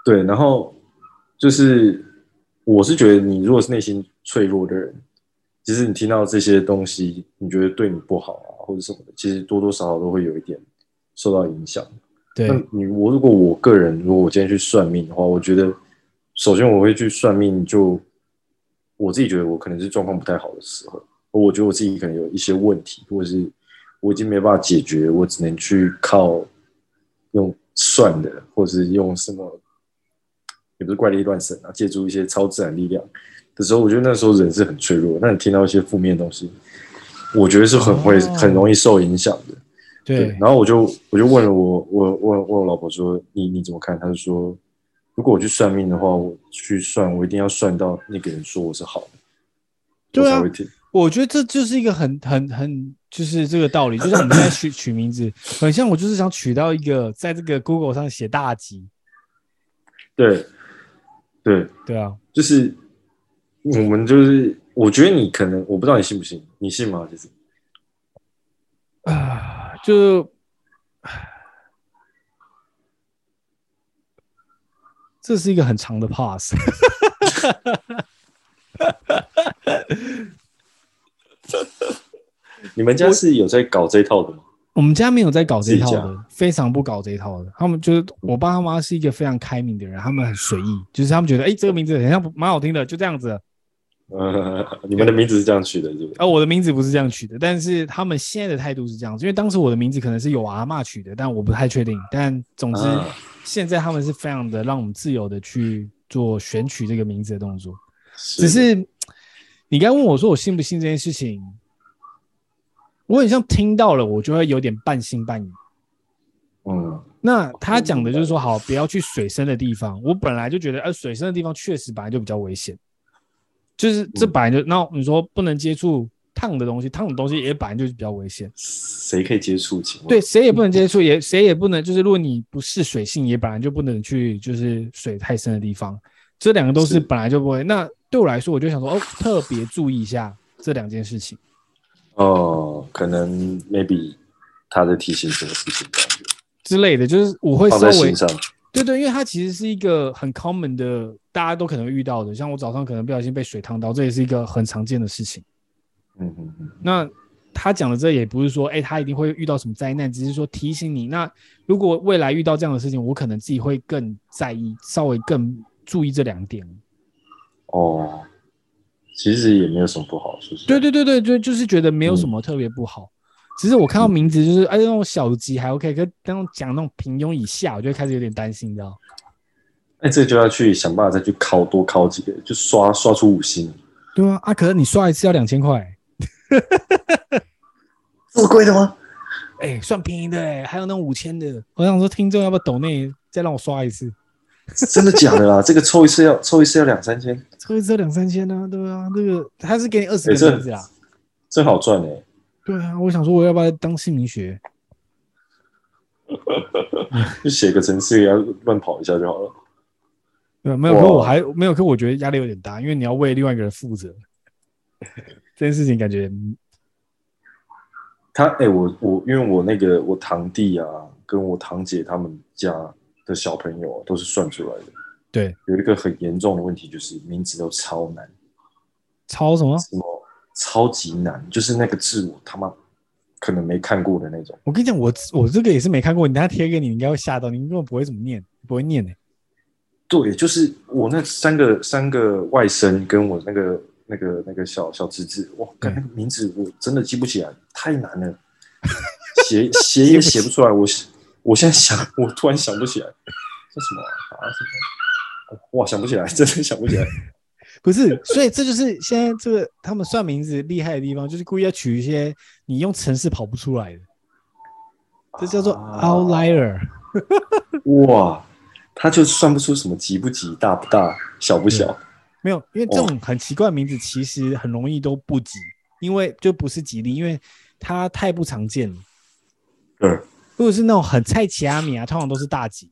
嗯，对。然后就是我是觉得，你如果是内心脆弱的人，其实你听到这些东西，你觉得对你不好啊，或者什么的，其实多多少少都会有一点。受到影响，对。那你我如果我个人，如果我今天去算命的话，我觉得首先我会去算命，就我自己觉得我可能是状况不太好的时候，我觉得我自己可能有一些问题，或者是我已经没办法解决，我只能去靠用算的，或者是用什么，也不是怪力乱神啊，借助一些超自然力量的时候，我觉得那时候人是很脆弱。那你听到一些负面的东西，我觉得是很会、哦、很容易受影响的。对，然后我就我就问了我我我问我老婆说，你你怎么看？她就说，如果我去算命的话，我去算，我一定要算到那个人说我是好的，对啊，我觉得这就是一个很很很就是这个道理，就像我们现在取 [coughs] 取名字，很像我就是想取到一个在这个 Google 上写大吉，对对对啊，就是我们就是我觉得你可能我不知道你信不信，你信吗？就是啊。就，这是一个很长的 pass。[laughs] 你们家是有在搞这一套的吗？我，们家没有在搞这一套的，非常不搞这一套的。他们就是我爸他妈是一个非常开明的人，他们很随意，就是他们觉得，哎，这个名字好像蛮好听的，就这样子。呃，[laughs] 你们的名字是这样取的，是不是？啊，我的名字不是这样取的，但是他们现在的态度是这样子，因为当时我的名字可能是有阿嬷取的，但我不太确定。但总之，现在他们是非常的让我们自由的去做选取这个名字的动作。只是你刚问我说我信不信这件事情，我很像听到了，我就会有点半信半疑。嗯，那他讲的就是说，好，不要去水深的地方。我本来就觉得，呃，水深的地方确实本来就比较危险。就是这本来就，那、嗯、你说不能接触烫的东西，烫的东西也本来就是比较危险。谁可以接触？对，谁也不能接触，也 [laughs] 谁也不能，就是如果你不是水性，也本来就不能去，就是水太深的地方。这两个都是本来就不会。那对我来说，我就想说，哦，特别注意一下这两件事情。哦，可能 maybe 他在提醒什么事情之类的，就是我会稍微。对对，因为它其实是一个很 common 的，大家都可能遇到的。像我早上可能不小心被水烫到，这也是一个很常见的事情。嗯嗯嗯。那他讲的这也不是说，哎，他一定会遇到什么灾难，只是说提醒你。那如果未来遇到这样的事情，我可能自己会更在意，稍微更注意这两点。哦，其实也没有什么不好，是不是？对对对对，对就是觉得没有什么特别不好。嗯其实我看到名字就是，哎，那种小级还 OK，可那种讲那种平庸以下，我就开始有点担心，你知道？哎，这就要去想办法再去考多考几个，就刷刷出五星。对啊，啊，可是你刷一次要两千块，[laughs] 这么贵的吗？哎，算便宜的哎，还有那种五千的。我想说，听众要不要抖内再让我刷一次？真的假的啦？这个抽一次要抽一次要两三千？抽一次两三千呢、啊，对啊，那个他是给你二十个车子啊，真好赚哎、欸。对啊，我想说我要不要当姓名学？[laughs] 就写个程式，要乱跑一下就好了。对，没有，可我还没有，可我觉得压力有点大，因为你要为另外一个人负责。[laughs] 这件事情感觉他哎、欸，我我因为我那个我堂弟啊，跟我堂姐他们家的小朋友、啊、都是算出来的。对，有一个很严重的问题，就是名字都超难。超什么？什么？超级难，就是那个字我他妈可能没看过的那种。我跟你讲，我我这个也是没看过，你等下贴给你，你应该会吓到，你根本不会怎么念，不会念呢、欸。对，就是我那三个三个外甥跟我那个那个那个小小侄子，哇，看那个名字我真的记不起来，太难了，[laughs] 写写也写不出来。我我现在想，我突然想不起来，这什么啊？什么？哇，想不起来，真的想不起来。[laughs] 不是，所以这就是现在这个他们算名字厉害的地方，就是故意要取一些你用城市跑不出来的，这叫做 outlier。啊、[laughs] 哇，他就算不出什么吉不吉、大不大、小不小。没有，因为这种很奇怪的名字其实很容易都不吉，因为就不是吉利，因为它太不常见了。嗯，如果是那种很菜奇阿米啊，通常都是大吉。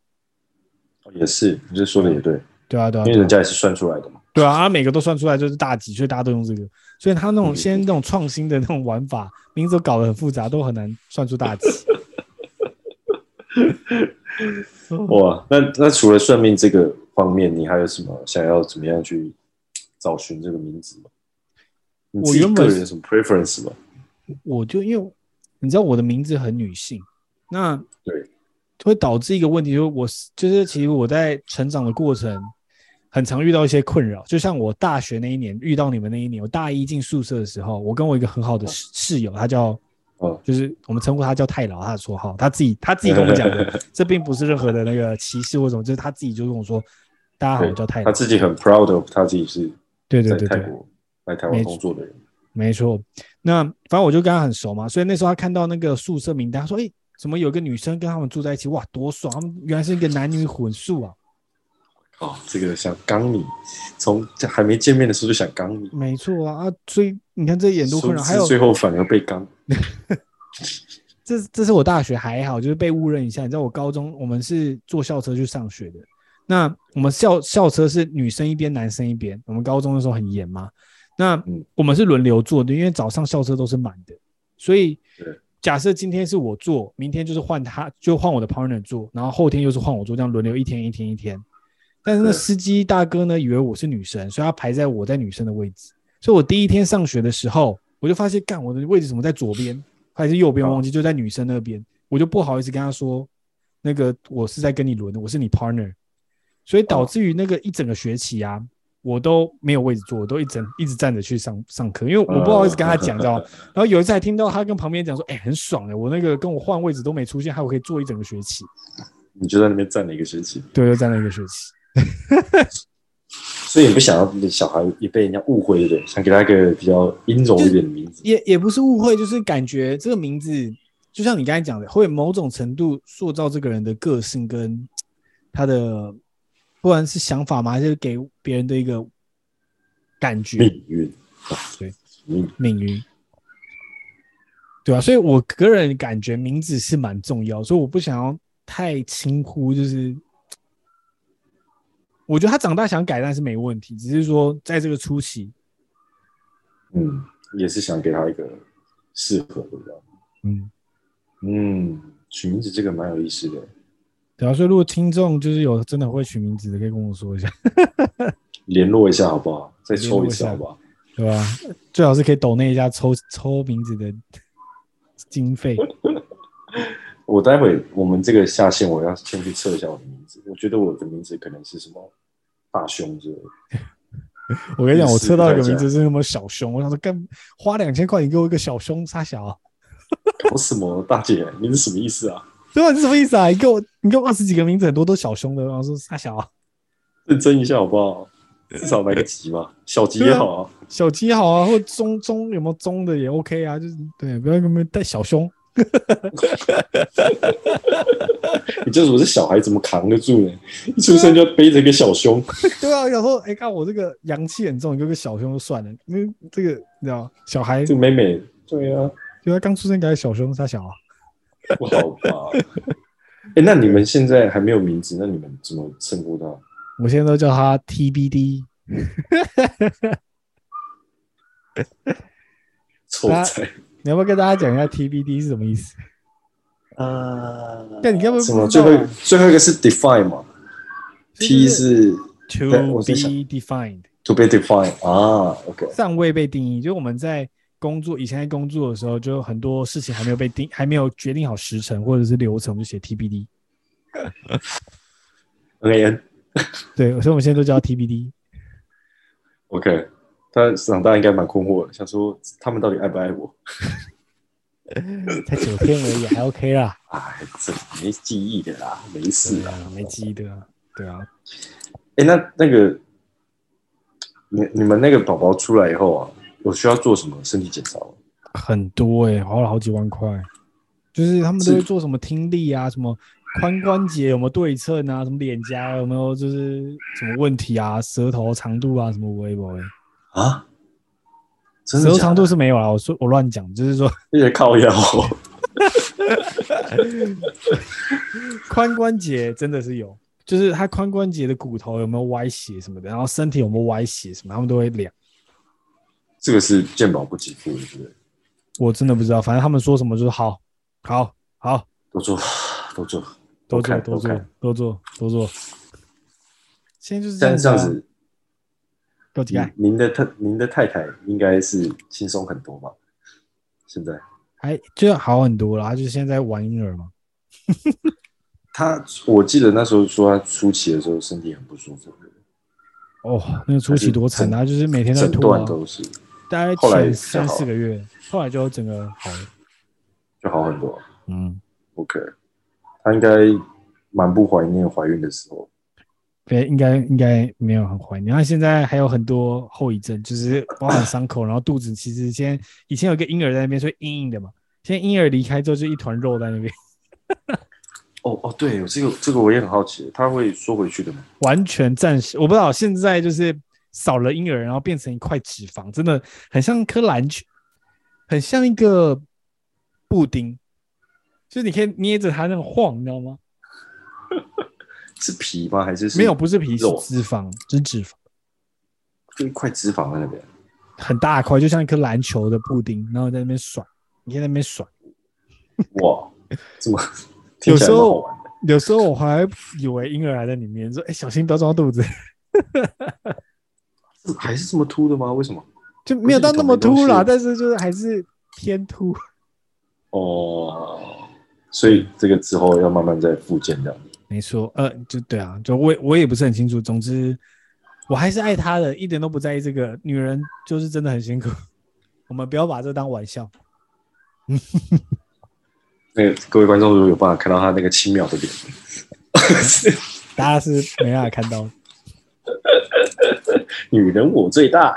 也是，你这说的也对。对啊，对啊，因为人家也是算出来的嘛。对啊，他每个都算出来就是大吉，所以大家都用这个。所以他那种现在那种创新的那种玩法，名字都搞得很复杂，都很难算出大吉。[laughs] 哇，那那除了算命这个方面，你还有什么想要怎么样去找寻这个名字吗？你自己个人有什么 preference 吗？我就因为你知道我的名字很女性，那对会导致一个问题，就是我就是其实我在成长的过程。很常遇到一些困扰，就像我大学那一年遇到你们那一年，我大一进宿舍的时候，我跟我一个很好的室室友，他叫，哦，就是我们称呼他叫太老，他的绰号，他自己他自己跟我讲的，[laughs] 这并不是任何的那个歧视或什么，就是他自己就跟我说，大家好，我叫太老，他自己很 proud of 他自己是，对对对对，来台湾工作的人，没错。那反正我就跟他很熟嘛，所以那时候他看到那个宿舍名单，他说，哎，怎么有个女生跟他们住在一起，哇，多爽，他们原来是一个男女混宿啊。哦，这个想刚你，从还没见面的时候就想刚你，没错啊啊！所以你看这眼都困扰，还有最后反而被刚。[laughs] 这这是我大学还好，就是被误认一下。你知道我高中我们是坐校车去上学的，那我们校校车是女生一边，男生一边。我们高中的时候很严嘛，那我们是轮流坐的，因为早上校车都是满的，所以假设今天是我坐，明天就是换他，就换我的 partner 坐，然后后天又是换我坐，这样轮流一天一天一天。但是那司机大哥呢，以为我是女生，所以他排在我在女生的位置。所以我第一天上学的时候，我就发现，干我的位置怎么在左边还是右边？忘记就在女生那边，我就不好意思跟他说，那个我是在跟你轮的，我是你 partner。所以导致于那个一整个学期啊，我都没有位置坐，我都一整一直站着去上上课，因为我不好意思跟他讲，知道吗？[laughs] 然后有一次还听到他跟旁边讲说，哎，很爽的，我那个跟我换位置都没出现，还我可以坐一整个学期。你就在那边站了一个学期？对，就站了一个学期。[laughs] 所以你不想要你的小孩也被人家误会，对不对？想给他一个比较阴柔一点的名字，也也不是误会，就是感觉这个名字就像你刚才讲的，会某种程度塑造这个人的个性跟他的，不管是想法嘛，还是给别人的一个感觉。命运，[laughs] 对，命命运，对啊，所以我个人感觉名字是蛮重要，所以我不想要太轻忽，就是。我觉得他长大想改，但是没问题，只是说在这个初期，嗯，也是想给他一个适合的，嗯嗯，取名字这个蛮有意思的。对啊，所以如果听众就是有真的会取名字的，可以跟我说一下，[laughs] 联络一下好不好？再抽一次好不好？对吧？最好是可以抖那一下抽抽名字的经费。[laughs] 我待会我们这个下线，我要先去测一下我的名字。我觉得我的名字可能是什么大胸之类的。[laughs] 我跟你讲，我测到一个名字是什么小胸。我想说，干花两千块，你给我一个小胸，杀小。搞什么，大姐？你是什么意思啊？对啊，你什么意思啊？你给我，你给我二十几个名字，很多都小胸的。然后说杀小，认真一下好不好？至少买个吉嘛，小吉也好啊，小吉好啊，或中中有没有中的也 OK 啊？就是对，不要给我们带小胸。[laughs] 你就是我这小孩怎么扛得住呢？一出生就要背着一个小胸。[laughs] 对啊，有时候哎，看我这个阳气很重，有个小胸就算了，因为这个你知道，小孩这个美美，对啊，就他刚出生，给他小胸，他小啊，不好吧？哎，那你们现在还没有名字，那你们怎么称呼他？我现在都叫他 TBD。[laughs] 臭菜，你要不要跟大家讲一下 TBD 是什么意思？呃，但你要不要什么？最后最后一个是 define 嘛？T 是 to be defined，to be defined 啊，OK，尚未被定义。就我们在工作以前在工作的时候，就很多事情还没有被定，还没有决定好时程或者是流程，就写 TBD。[laughs] OK，对，所以我们现在都叫 TBD。OK，他市场大家应该蛮困惑的，想说他们到底爱不爱我？[laughs] 才九天而已，还 OK 啦。哎，这没记忆的啦，没事啊，没记忆的啊，对啊。哎，那那个，你你们那个宝宝出来以后啊，有需要做什么身体检查吗？很多哎、欸，花了好几万块。就是他们都会做什么听力啊，什么髋关节有没有对称啊，什么脸颊有没有就是什么问题啊，舌头长度啊，什么微博啊？舌头长度是没有啊，我说我乱讲，就是说 [laughs] 那些靠腰。[laughs] 髋关节真的是有，就是他髋关节的骨头有没有歪斜什么的，然后身体有没有歪斜什么，他们都会量。这个是健保不给付的，对不对？我真的不知道，反正他们说什么就是好，好，好，都做，都做，都做，都做，都做，都做。现在就是这样子。您的太您的太太应该是轻松很多吧？现在还就好很多了，他就是现在玩婴儿嘛。[laughs] 他我记得那时候说他初期的时候身体很不舒服。哦，那个初期多惨啊！就是每天在吐啊，都是。大概前三四个月，后来就整个好了，就好很多。嗯，OK，他应该蛮不怀念怀孕的时候。对，应该应该没有很怀念。他现在还有很多后遗症，就是包含伤口，然后肚子其实现在以前有个婴儿在那边，所以硬硬的嘛。现在婴儿离开之后，就一团肉在那边。[laughs] 哦哦，对，这个这个我也很好奇，他会缩回去的吗？完全暂时，我不知道。现在就是少了婴儿，然后变成一块脂肪，真的很像一颗篮球，很像一个布丁，就是你可以捏着它那种晃，你知道吗？是皮吗？还是，是没有？不是皮，是脂肪，是脂肪，就一块脂肪在那边，很大块，就像一颗篮球的布丁，然后在那边甩，你在那边甩。哇，这么有时候有时候我还以为婴儿还在里面，说：“哎、欸，小心不要撞到肚子。”还是这么凸的吗？为什么？[laughs] 就没有到那么凸啦，但是就是还是偏凸。哦，所以这个之后要慢慢再复健这样。没错，呃，就对啊，就我我也不是很清楚。总之，我还是爱她的，一点都不在意这个女人，就是真的很辛苦。我们不要把这当玩笑。[laughs] 那个各位观众，如果有办法看到她那个轻妙的脸，[laughs] 大家是没办法看到。[laughs] 女人我最大。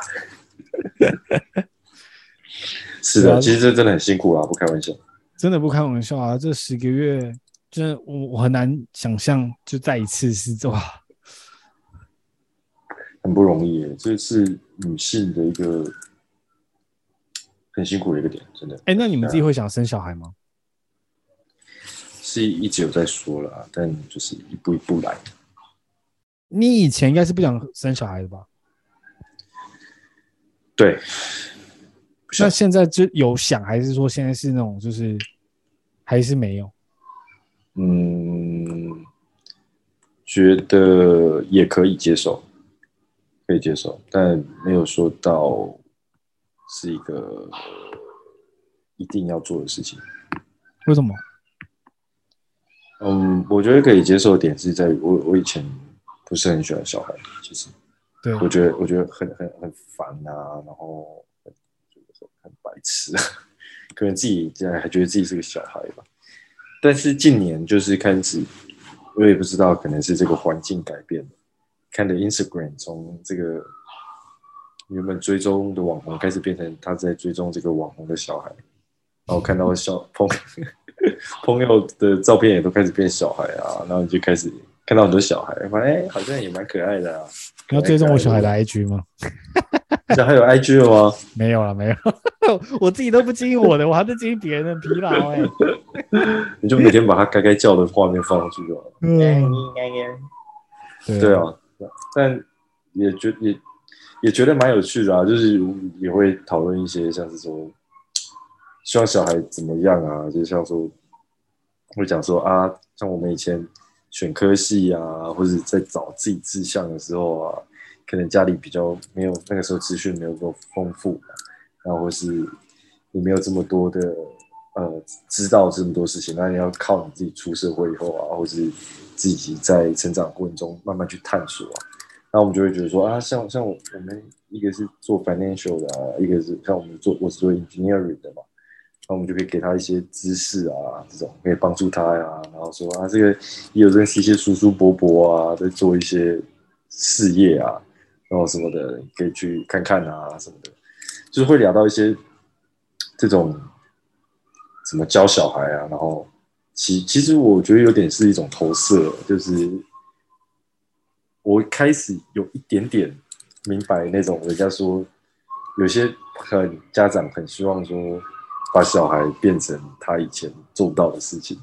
是的，其实这真的很辛苦啊，不开玩笑。真的不开玩笑啊，这十个月。就是我我很难想象，就再一次是哇，[laughs] 很不容易耶。这是女性的一个很辛苦的一个点，真的。哎、欸，那你们自己会想生小孩吗？是一直有在说了，但就是一步一步来。你以前应该是不想生小孩的吧？对。那现在就有想，还是说现在是那种就是还是没有？嗯，觉得也可以接受，可以接受，但没有说到是一个一定要做的事情。为什么？嗯，我觉得可以接受的点是在于我我以前不是很喜欢小孩，其实，对，我觉得我觉得很很很烦啊，然后很很白痴，[laughs] 可能自己现在还觉得自己是个小孩吧。但是近年就是开始，我也不知道，可能是这个环境改变了。看的 Instagram 从这个原本追踪的网红开始变成他在追踪这个网红的小孩，然后看到小朋 [laughs] 朋友的照片也都开始变小孩啊，然后你就开始看到很多小孩，发现哎，好像也蛮可爱的啊。你要追踪我小孩的 IG 吗？[laughs] 小孩有 IG 了吗？没有了，没有。[laughs] 我自己都不经营我的，我还在经营别人的疲劳哎。你就每天把他该该叫的画面放上去就好了。嗯，对对啊，但也觉也也觉得蛮有趣的啊，就是也会讨论一些像是说，希望小孩怎么样啊，就像说会讲说啊，像我们以前选科系啊，或者在找自己志向的时候啊，可能家里比较没有那个时候资讯没有那么丰富。然后或是你没有这么多的呃，知道这么多事情，那你要靠你自己出社会以后啊，或是自己在成长过程中慢慢去探索啊。那我们就会觉得说啊，像像我们一个是做 financial 的啊，一个是像我们做我是做 engineering 的嘛，那我们就可以给他一些知识啊，这种可以帮助他呀。然后说啊，这个也有认识一些叔叔伯伯啊，在做一些事业啊，然后什么的，可以去看看啊什么的。就是会聊到一些这种怎么教小孩啊，然后其其实我觉得有点是一种投射，就是我开始有一点点明白那种人家说有些很家长很希望说把小孩变成他以前做不到的事情，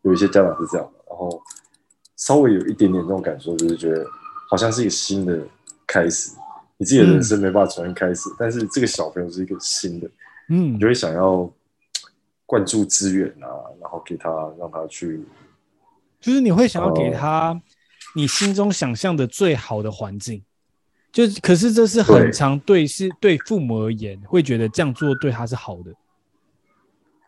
有一些家长是这样，然后稍微有一点点这种感受，就是觉得好像是一个新的开始。你自己的人生没办法重新开始，嗯，但是这个小朋友是一个新的，嗯，你就会想要灌注资源啊，然后给他让他去，就是你会想要给他你心中想象的最好的环境，就可是这是很常对是对父母而言会觉得这样做对他是好的，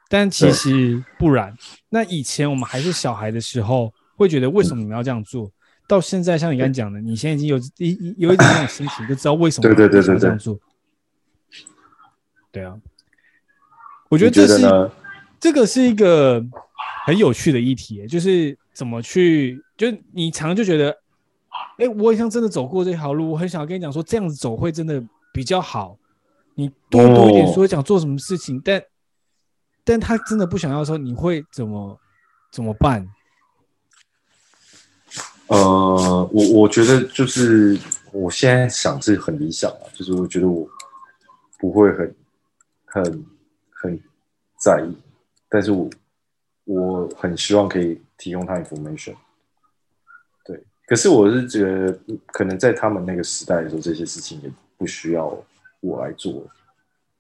但其实不然。那以前我们还是小孩的时候，会觉得为什么你们要这样做？嗯到现在，像你刚才讲的，你现在已经有一有一点那种心情，[laughs] 就知道为什么对对对对这样做。对啊，我觉得这是这个是一个很有趣的议题，就是怎么去，就你常常就觉得，哎，我好像真的走过这条路，我很想跟你讲说，这样子走会真的比较好。你多多一点说想做什么事情，但但他真的不想要的时候，你会怎么怎么办？呃，我我觉得就是我现在想是很理想啊，就是我觉得我不会很很很在意，但是我我很希望可以提供他 information。对，可是我是觉得可能在他们那个时代的时候，这些事情也不需要我来做。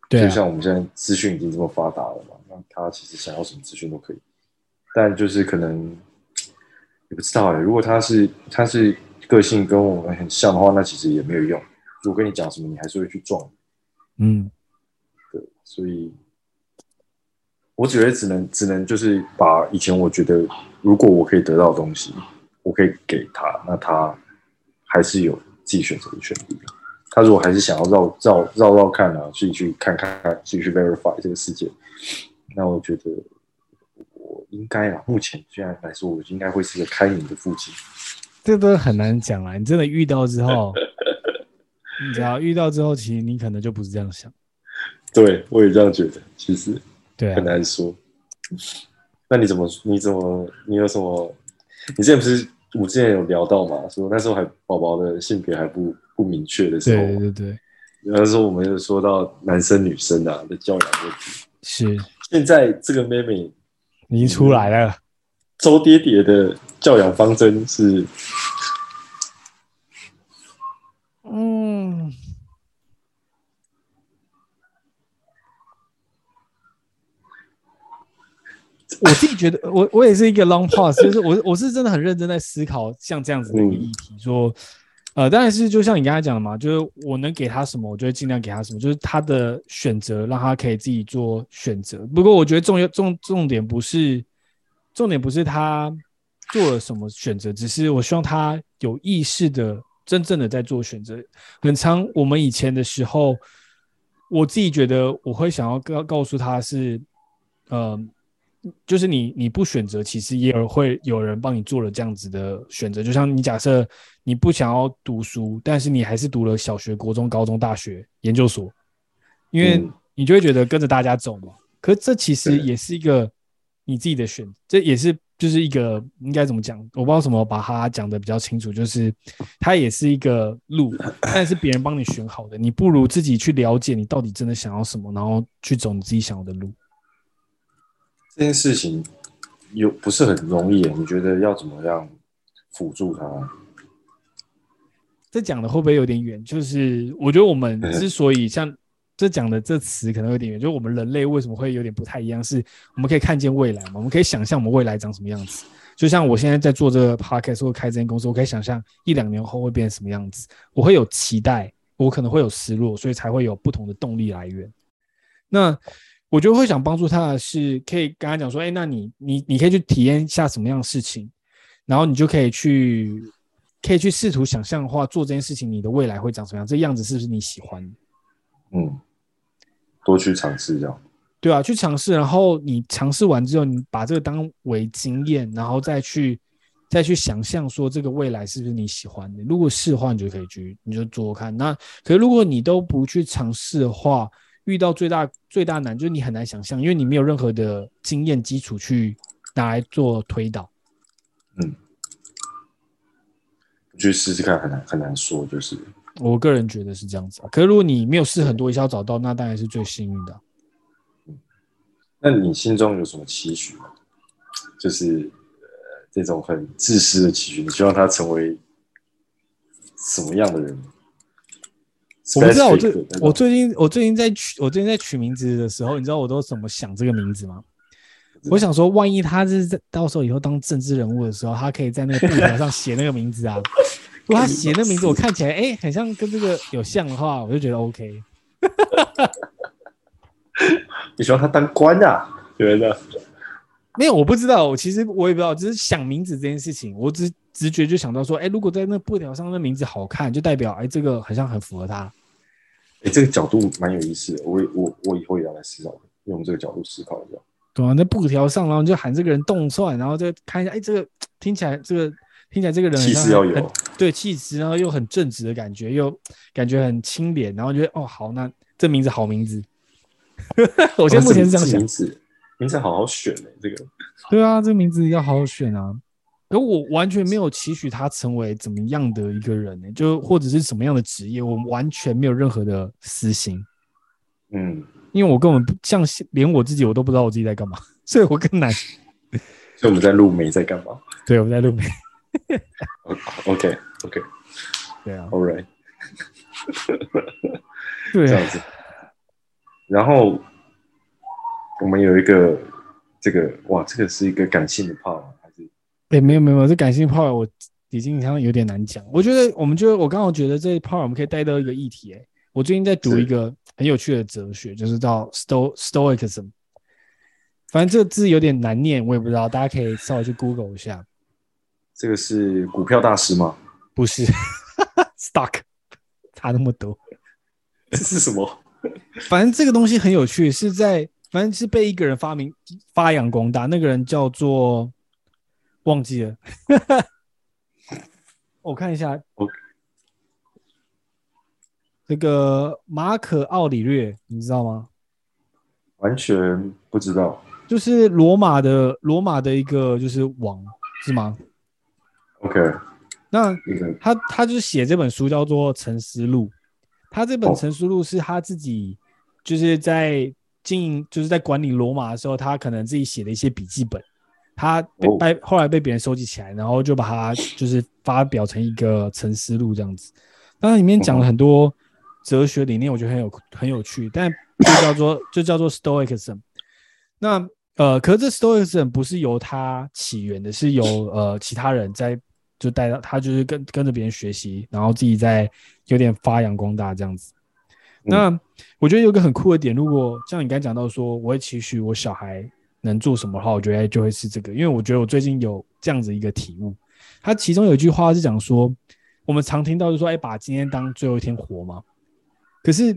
对啊，就像我们现在资讯已经这么发达了嘛，那他其实想要什么资讯都可以，但就是可能。也不知道哎，如果他是他是个性跟我们很像的话，那其实也没有用。我跟你讲什么，你还是会去撞。嗯，对，所以我觉得只能只能就是把以前我觉得如果我可以得到的东西，我可以给他，那他还是有自己选择的权利。他如果还是想要绕绕绕绕看啊，自己去看看，自己去 verify 这个世界，那我觉得。应该啊，目前现在来说，我应该会是个开明的父亲。这都很难讲啊！你真的遇到之后，[laughs] 你只要遇到之后，其实你可能就不是这样想。对，我也这样觉得。其实，对，很难说。那你怎么？你怎么？你有什么？你之前不是我之前有聊到嘛？说那时候还宝宝的性别还不不明确的时候，对对对。那时候我们有说到男生女生啊的教养问题。是。现在这个妹妹。已经出来了。周爹爹的教养方针是，嗯，我自己觉得，我我也是一个 long pause，就是我我是真的很认真在思考像这样子的一个议题，说，呃，当然是就像你刚才讲的嘛，就是我能给他什么，我就会尽量给他什么，就是他的选择，让他可以自己做选择。不过我觉得重要重重点不是。重点不是他做了什么选择，只是我希望他有意识的、真正的在做选择。很常我们以前的时候，我自己觉得我会想要告告诉他是，呃，就是你你不选择，其实也会有人帮你做了这样子的选择。就像你假设你不想要读书，但是你还是读了小学、国中、高中、大学、研究所，因为你就会觉得跟着大家走嘛。可这其实也是一个你自己的选，这也是就是一个应该怎么讲？我不知道怎么把它讲得比较清楚，就是它也是一个路，但是别人帮你选好的，你不如自己去了解你到底真的想要什么，然后去走你自己想要的路。这件事情有不是很容易，你觉得要怎么样辅助他？这讲的会不会有点远？就是我觉得我们之所以像。这讲的这词可能有点远，就是我们人类为什么会有点不太一样？是我们可以看见未来嘛？我们可以想象我们未来长什么样子。就像我现在在做这个 podcast 或开这间公司，我可以想象一两年后会变成什么样子。我会有期待，我可能会有失落，所以才会有不同的动力来源。那我觉得会想帮助他的是，可以跟他讲说：“哎，那你你你可以去体验一下什么样的事情，然后你就可以去可以去试图想象的话，做这件事情，你的未来会长什么样？这样子是不是你喜欢？”嗯。多去尝试，这样对啊，去尝试，然后你尝试完之后，你把这个当为经验，然后再去再去想象说这个未来是不是你喜欢的。如果是的话，你就可以去，你就做看。那可是如果你都不去尝试的话，遇到最大最大难就是你很难想象，因为你没有任何的经验基础去拿来做推导。嗯，去试试看，很难很难说，就是。我个人觉得是这样子啊，可是如果你没有试很多一下找到，那当然是最幸运的。嗯，那你心中有什么期许吗？就是呃这种很自私的期许，你希望他成为什么样的人？我不知道，我最我最近我最近在取我最近在取名字的时候，你知道我都怎么想这个名字吗？我想说，万一他是在到时候以后当政治人物的时候，他可以在那个布条上写那个名字啊。[laughs] 如果他写那名字，我看起来哎、欸，很像跟这个有像的话，我就觉得 OK。你希望他当官啊？觉得没有，我不知道，我其实我也不知道，只是想名字这件事情，我只直觉就想到说，哎、欸，如果在那布条上那名字好看，就代表哎、欸，这个好像很符合他。哎、欸，这个角度蛮有意思的，我我我以后也要来思考，用这个角度思考一下。对啊，那布条上，然后就喊这个人动算，然后再看一下，哎、欸，这个听起来这个。听起来这个人气势要有，对气质，然后又很正直的感觉，又感觉很清廉，然后觉得哦好，那这名字好名字。[laughs] 我现在目前是这样想，名字名字好好选呢、欸，这个。对啊，这个名字要好好选啊。可我完全没有期许他成为怎么样的一个人呢、欸，就或者是什么样的职业，我完全没有任何的私心。嗯，因为我根本不像连我自己我都不知道我自己在干嘛，[laughs] 所以我更难。所以我们在录没在干嘛？对，我们在录没。[laughs] OK OK，对啊，All right，对，这样子。然后我们有一个这个，哇，这个是一个感性的 part 还是？哎、欸，没有没有，这感性 part 我已经好像有点难讲。我觉得我们就我刚好觉得这一 part 我们可以带到一个议题。哎，我最近在读一个很有趣的哲学，是就是叫 Sto Stoicism。反正这个字有点难念，我也不知道，大家可以稍微去 Google 一下。这个是股票大师吗？不是，stock [laughs] 差那么多。这是什么？反正这个东西很有趣，是在反正是被一个人发明发扬光大，那个人叫做忘记了。[laughs] 我看一下.这个马可奥里略，你知道吗？完全不知道。就是罗马的罗马的一个就是王，是吗？OK，那他他就是写这本书叫做《沉思录》，他这本《沉思录》是他自己就是在经营，就是在管理罗马的时候，他可能自己写的一些笔记本，他被被后来被别人收集起来，然后就把它就是发表成一个《沉思录》这样子。当然里面讲了很多哲学理念，我觉得很有很有趣，但就叫做就叫做 Stoicism。那呃，可是这 Stoicism 不是由他起源的，是由呃其他人在。就带到他，就是跟跟着别人学习，然后自己在有点发扬光大这样子。那我觉得有个很酷的点，如果像你刚才讲到说，我会期许我小孩能做什么的话，我觉得就会是这个，因为我觉得我最近有这样子一个体悟。他其中有一句话是讲说，我们常听到就是说，哎，把今天当最后一天活嘛。可是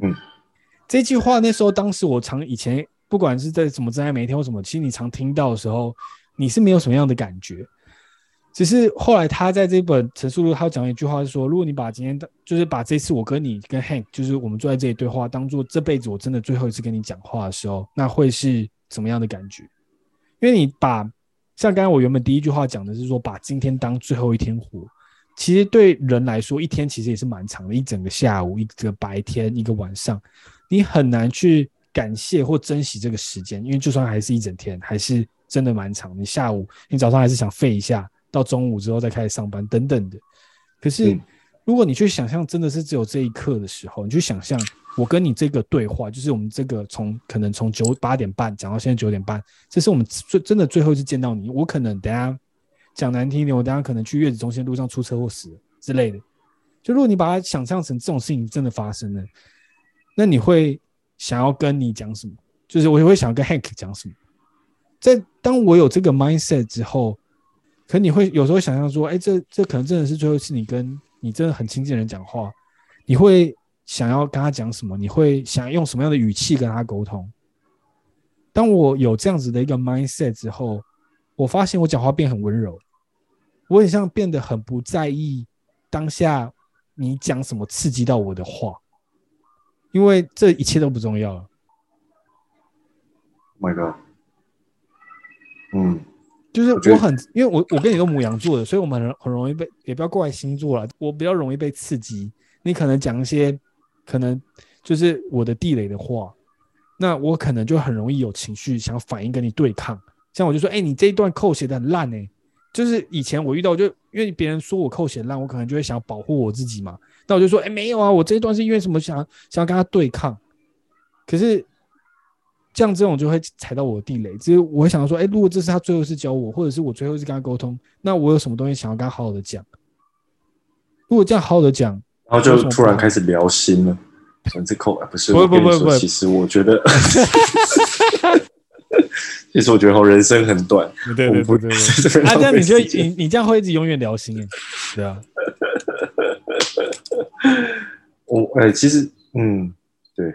这句话那时候，当时我常以前不管是在什么真爱每一天或什么，其实你常听到的时候，你是没有什么样的感觉。只是后来他在这本陈述录，他讲了一句话是说，如果你把今天的，就是把这次我跟你跟 Hank，就是我们坐在这里对话，当做这辈子我真的最后一次跟你讲话的时候，那会是什么样的感觉？因为你把像刚刚我原本第一句话讲的是说，把今天当最后一天活，其实对人来说，一天其实也是蛮长的，一整个下午，一个白天，一个晚上，你很难去感谢或珍惜这个时间，因为就算还是一整天，还是真的蛮长。你下午，你早上还是想废一下。到中午之后再开始上班等等的，可是如果你去想象真的是只有这一刻的时候，你去想象我跟你这个对话，就是我们这个从可能从九八点半讲到现在九点半，这是我们最真的最后一次见到你。我可能等下讲难听一点，我等下可能去月子中心路上出车祸死之类的。就如果你把它想象成这种事情真的发生了，那你会想要跟你讲什么？就是我也会想跟 Hank 讲什么？在当我有这个 mindset 之后。可你会有时候想象说，哎，这这可能真的是最后一次你跟你真的很亲近的人讲话，你会想要跟他讲什么？你会想用什么样的语气跟他沟通？当我有这样子的一个 mindset 之后，我发现我讲话变很温柔，我很像变得很不在意当下你讲什么刺激到我的话，因为这一切都不重要了。Oh my God，嗯。就是我很，因为我我跟你都母羊座的，所以我们很很容易被，也不要怪星座了，我比较容易被刺激。你可能讲一些可能就是我的地雷的话，那我可能就很容易有情绪，想反应跟你对抗。像我就说，哎、欸，你这一段扣写的很烂哎、欸，就是以前我遇到就因为别人说我扣写烂，我可能就会想要保护我自己嘛。那我就说，哎、欸，没有啊，我这一段是因为什么想想要跟他对抗，可是。这样这种就会踩到我的地雷，只是我会想到说，哎，如果这是他最后一次教我，或者是我最后一次跟他沟通，那我有什么东西想要跟他好好的讲？如果这样好好的讲，然后就突然开始聊心了。这扣不是，不不不不，其实我觉得，[laughs] [laughs] 其实我觉得我人生很短。对对对对，啊，这样你就你你这样会一直永远聊心哎，对啊。[laughs] 我哎，其实嗯。对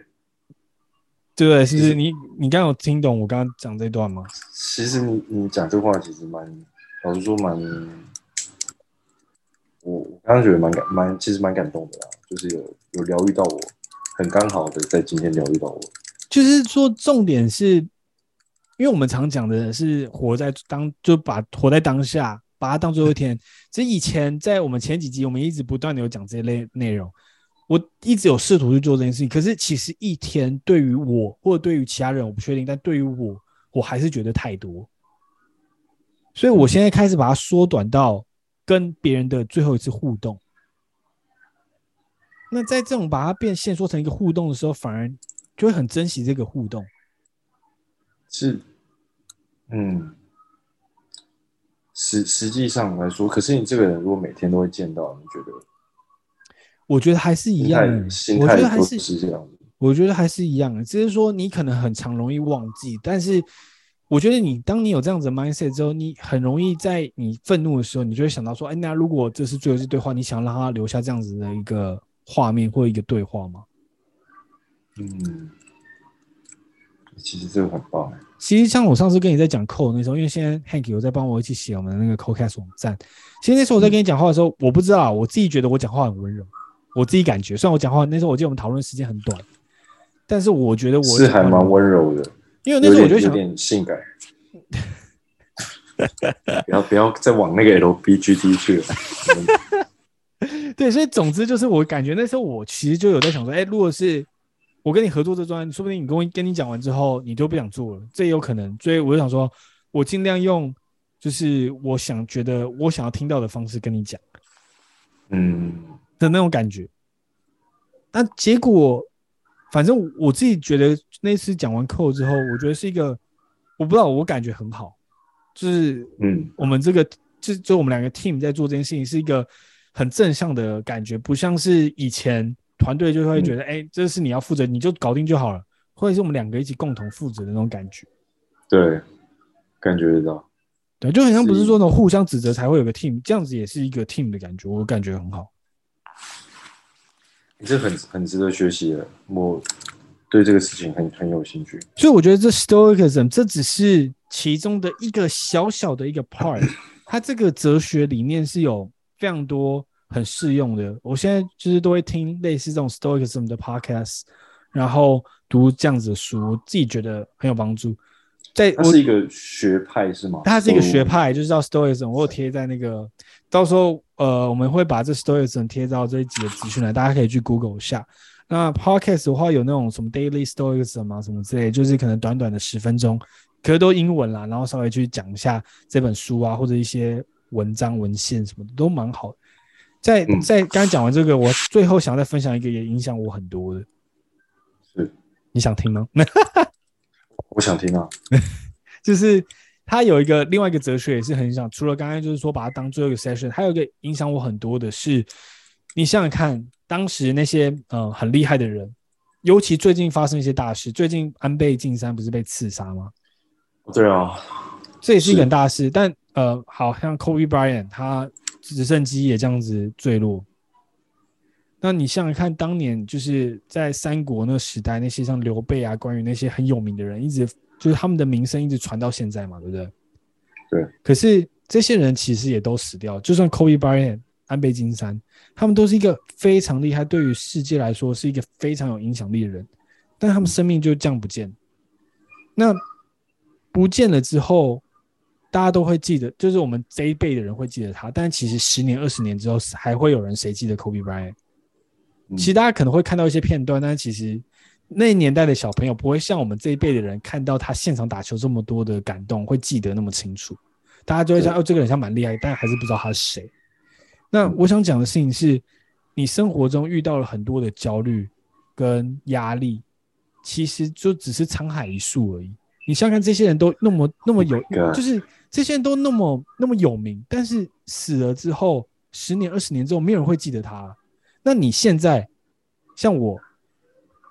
对，其实你你刚刚有听懂我刚刚讲这段吗？其实你你讲这话其实蛮，老实说蛮，我我刚刚觉得蛮感蛮，其实蛮感动的啦，就是有有疗愈到我，很刚好的在今天疗愈到我。就是说，重点是，因为我们常讲的是活在当，就把活在当下，把它当最后一天。[laughs] 其实以前在我们前几集，我们一直不断的有讲这类内容。我一直有试图去做这件事情，可是其实一天对于我或者对于其他人我不确定，但对于我，我还是觉得太多。所以我现在开始把它缩短到跟别人的最后一次互动。那在这种把它变现说成一个互动的时候，反而就会很珍惜这个互动。是，嗯，实实际上来说，可是你这个人如果每天都会见到，你觉得？我觉得还是一样的，我觉得还是这样。我觉得还是一样的，只是说你可能很常容易忘记，但是我觉得你当你有这样子的 mindset 之后，你很容易在你愤怒的时候，你就会想到说，哎，那如果这是最后一次对话，你想让他留下这样子的一个画面或一个对话吗？嗯，其实这个很棒。其实像我上次跟你在讲 code 那时候，因为现在 Hank 有在帮我一起写我们的那个 Codecast 网站，其实那时候我在跟你讲话的时候，我不知道，我自己觉得我讲话很温柔。我自己感觉，虽然我讲话那时候，我记得我们讨论时间很短，但是我觉得我是还蛮温柔的，因为那时候我就想 [laughs] 有点性感，不要不要再往那个 LBGT 去了。[laughs] 对，所以总之就是我感觉那时候我其实就有在想说，哎、欸，如果是我跟你合作这专，说不定你跟我跟你讲完之后，你都不想做了，这也有可能。所以我就想说，我尽量用就是我想觉得我想要听到的方式跟你讲，嗯。的那种感觉，但结果，反正我自己觉得那次讲完课之后，我觉得是一个，我不知道，我感觉很好，就是，嗯，我们这个就就我们两个 team 在做这件事情，是一个很正向的感觉，不像是以前团队就会觉得，哎、嗯欸，这是你要负责，你就搞定就好了，或者是我们两个一起共同负责的那种感觉，对，感觉得到，对，就好像不是说那种互相指责才会有个 team，这样子也是一个 team 的感觉，我感觉很好。你这很很值得学习的，我对这个事情很很有兴趣。所以我觉得这 Stoicism 这只是其中的一个小小的一个 part，它这个哲学理念是有非常多很适用的。我现在就是都会听类似这种 Stoicism 的 podcast，然后读这样子的书，我自己觉得很有帮助。在它是一个学派是吗？它是一个学派，就是叫 Stoicism。我有贴在那个，到时候呃，我们会把这 Stoicism 贴到这一集的资讯来，大家可以去 Google 一下。那 podcast 的话，有那种什么 Daily Stoicism 啊，什么之类，就是可能短短的十分钟。可是都英文啦，然后稍微去讲一下这本书啊，或者一些文章文献什么的，都蛮好。在在刚才讲完这个，我最后想再分享一个也影响我很多的，是，你想听吗？[laughs] 我想听啊，[laughs] 就是他有一个另外一个哲学也是很想，除了刚刚就是说把它当最后一个 session，还有一个影响我很多的是，你想想看，当时那些呃很厉害的人，尤其最近发生一些大事，最近安倍晋三不是被刺杀吗？对啊，这也是一个很大事，但呃，好像 Kobe Bryant 他直升机也这样子坠落。那你想想看，当年就是在三国那个时代，那些像刘备啊、关羽那些很有名的人，一直就是他们的名声一直传到现在嘛，对不对？对。可是这些人其实也都死掉，就算 Kobe Bryant 安倍晋三，他们都是一个非常厉害，对于世界来说是一个非常有影响力的人，但他们生命就这样不见。那。不见了之后，大家都会记得，就是我们这一辈的人会记得他。但其实十年、二十年之后，还会有人谁记得 Kobe Bryant？其实大家可能会看到一些片段，但是其实那年代的小朋友不会像我们这一辈的人看到他现场打球这么多的感动，会记得那么清楚。大家就会想，哦，这个人像蛮厉害，但还是不知道他是谁。那我想讲的事情是，你生活中遇到了很多的焦虑跟压力，其实就只是沧海一粟而已。你想想看，这些人都那么那么有，oh、就是这些人都那么那么有名，但是死了之后，十年、二十年之后，没有人会记得他。那你现在像我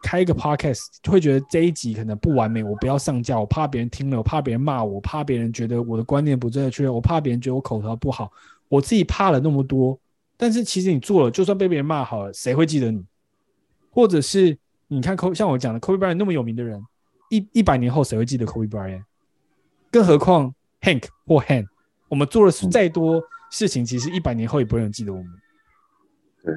开一个 podcast，就会觉得这一集可能不完美，我不要上架，我怕别人听了，我怕别人骂我，我怕别人觉得我的观念不正确，我怕别人觉得我口条不好，我自己怕了那么多。但是其实你做了，就算被别人骂好了，谁会记得你？或者是你看，像我讲的，Kobe Bryant 那么有名的人。一一百年后谁会记得 Kobe Bryant？更何况 Hank 或 Han，我们做了再多事情，其实一百年后也不会有人记得我们。对，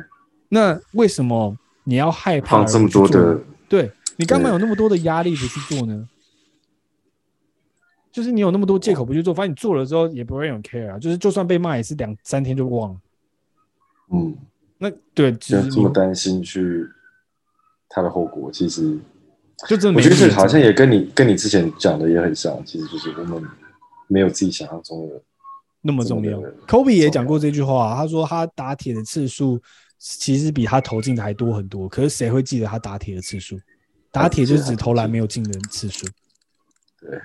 那为什么你要害怕放这么多的？对，你干嘛有那么多的压力不去做呢？就是你有那么多借口不去做，反正你做了之后也不会有人 care 啊。就是就算被骂也是两三天就忘了。嗯，那对，只是这么担心去他的后果，其实。就这，我觉得这好像也跟你跟你之前讲的也很像，其实就是我们没有自己想象中的那么重要。Kobe 也讲过这句话，他说他打铁的次数其实比他投进的还多很多。可是谁会记得他打铁的次数？打铁就是指投篮没有进的次数。对，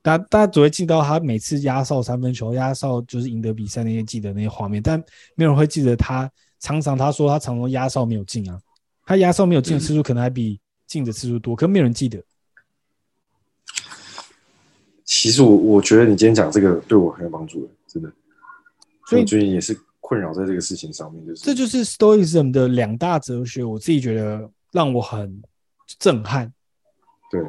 大家大家只会记到他每次压哨三分球，压哨就是赢得比赛那些记得那些画面，但没有人会记得他常常他说他常常压哨没有进啊，他压哨没有进的次数可能还比。进的次数多，可没有人记得。其实我我觉得你今天讲这个对我很有帮助，真的。所以最近也是困扰在这个事情上面，就是这就是 Stoicism 的两大哲学，我自己觉得让我很震撼。对，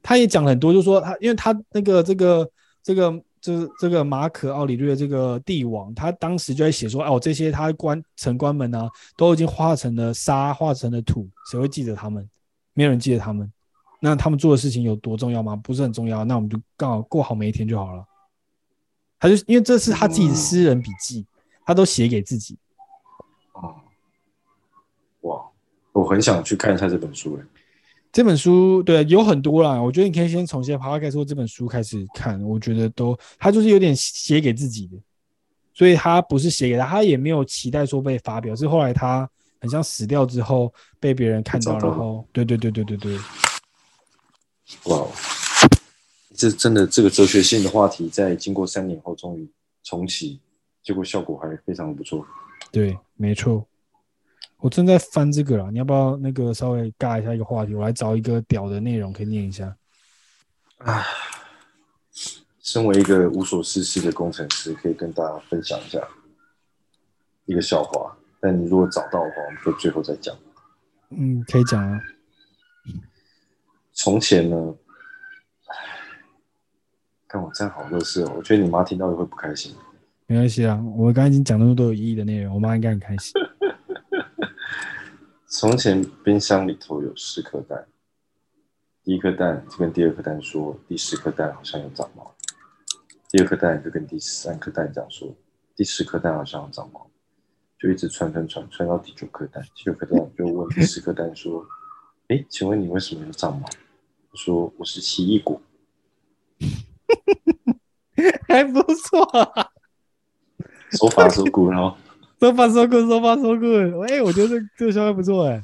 他也讲了很多，就是说他，因为他那个这个这个就是这个马可奥里略的这个帝王，他当时就在写说，哦，这些他官城官们呢、啊，都已经化成了沙，化成了土，谁会记得他们？没有人记得他们，那他们做的事情有多重要吗？不是很重要，那我们就刚好过好每一天就好了。他就因为这是他自己的私人笔记，他都写给自己。哦，哇，我很想去看一下这本书诶。这本书对有很多啦，我觉得你可以先从先 Podcast 说这本书开始看，我觉得都他就是有点写给自己的，所以他不是写给他，他也没有期待说被发表，是后来他。很像死掉之后被别人看到，然后对对对对对对，哇，这真的这个哲学性的话题，在经过三年后终于重启，结果效果还非常不错。对，没错，我正在翻这个啦，你要不要那个稍微尬一下一个话题？我来找一个屌的内容可以念一下。啊，身为一个无所事事的工程师，可以跟大家分享一下一个笑话。但你如果找到的话，我们就最后再讲。嗯，可以讲啊。从前呢，唉，看我这样好乐事哦，我觉得你妈听到也会不开心。没关系啊，我刚才已经讲那么多有意义的内容，我妈应该很开心。[laughs] 从前冰箱里头有四颗蛋，第一颗蛋就跟第二颗蛋说，第十颗蛋好像有长毛。第二颗蛋就跟第三颗蛋讲说，第十颗蛋好像有长毛，就一直传传传传到第九颗蛋，第九颗蛋就问第十颗蛋说：“哎，请问你为什么有长毛？”我说：“我是奇异果。[laughs] ”还不错啊，说法说古哦。说法说过，说法说过。哎，我觉得这这个笑话不错哎。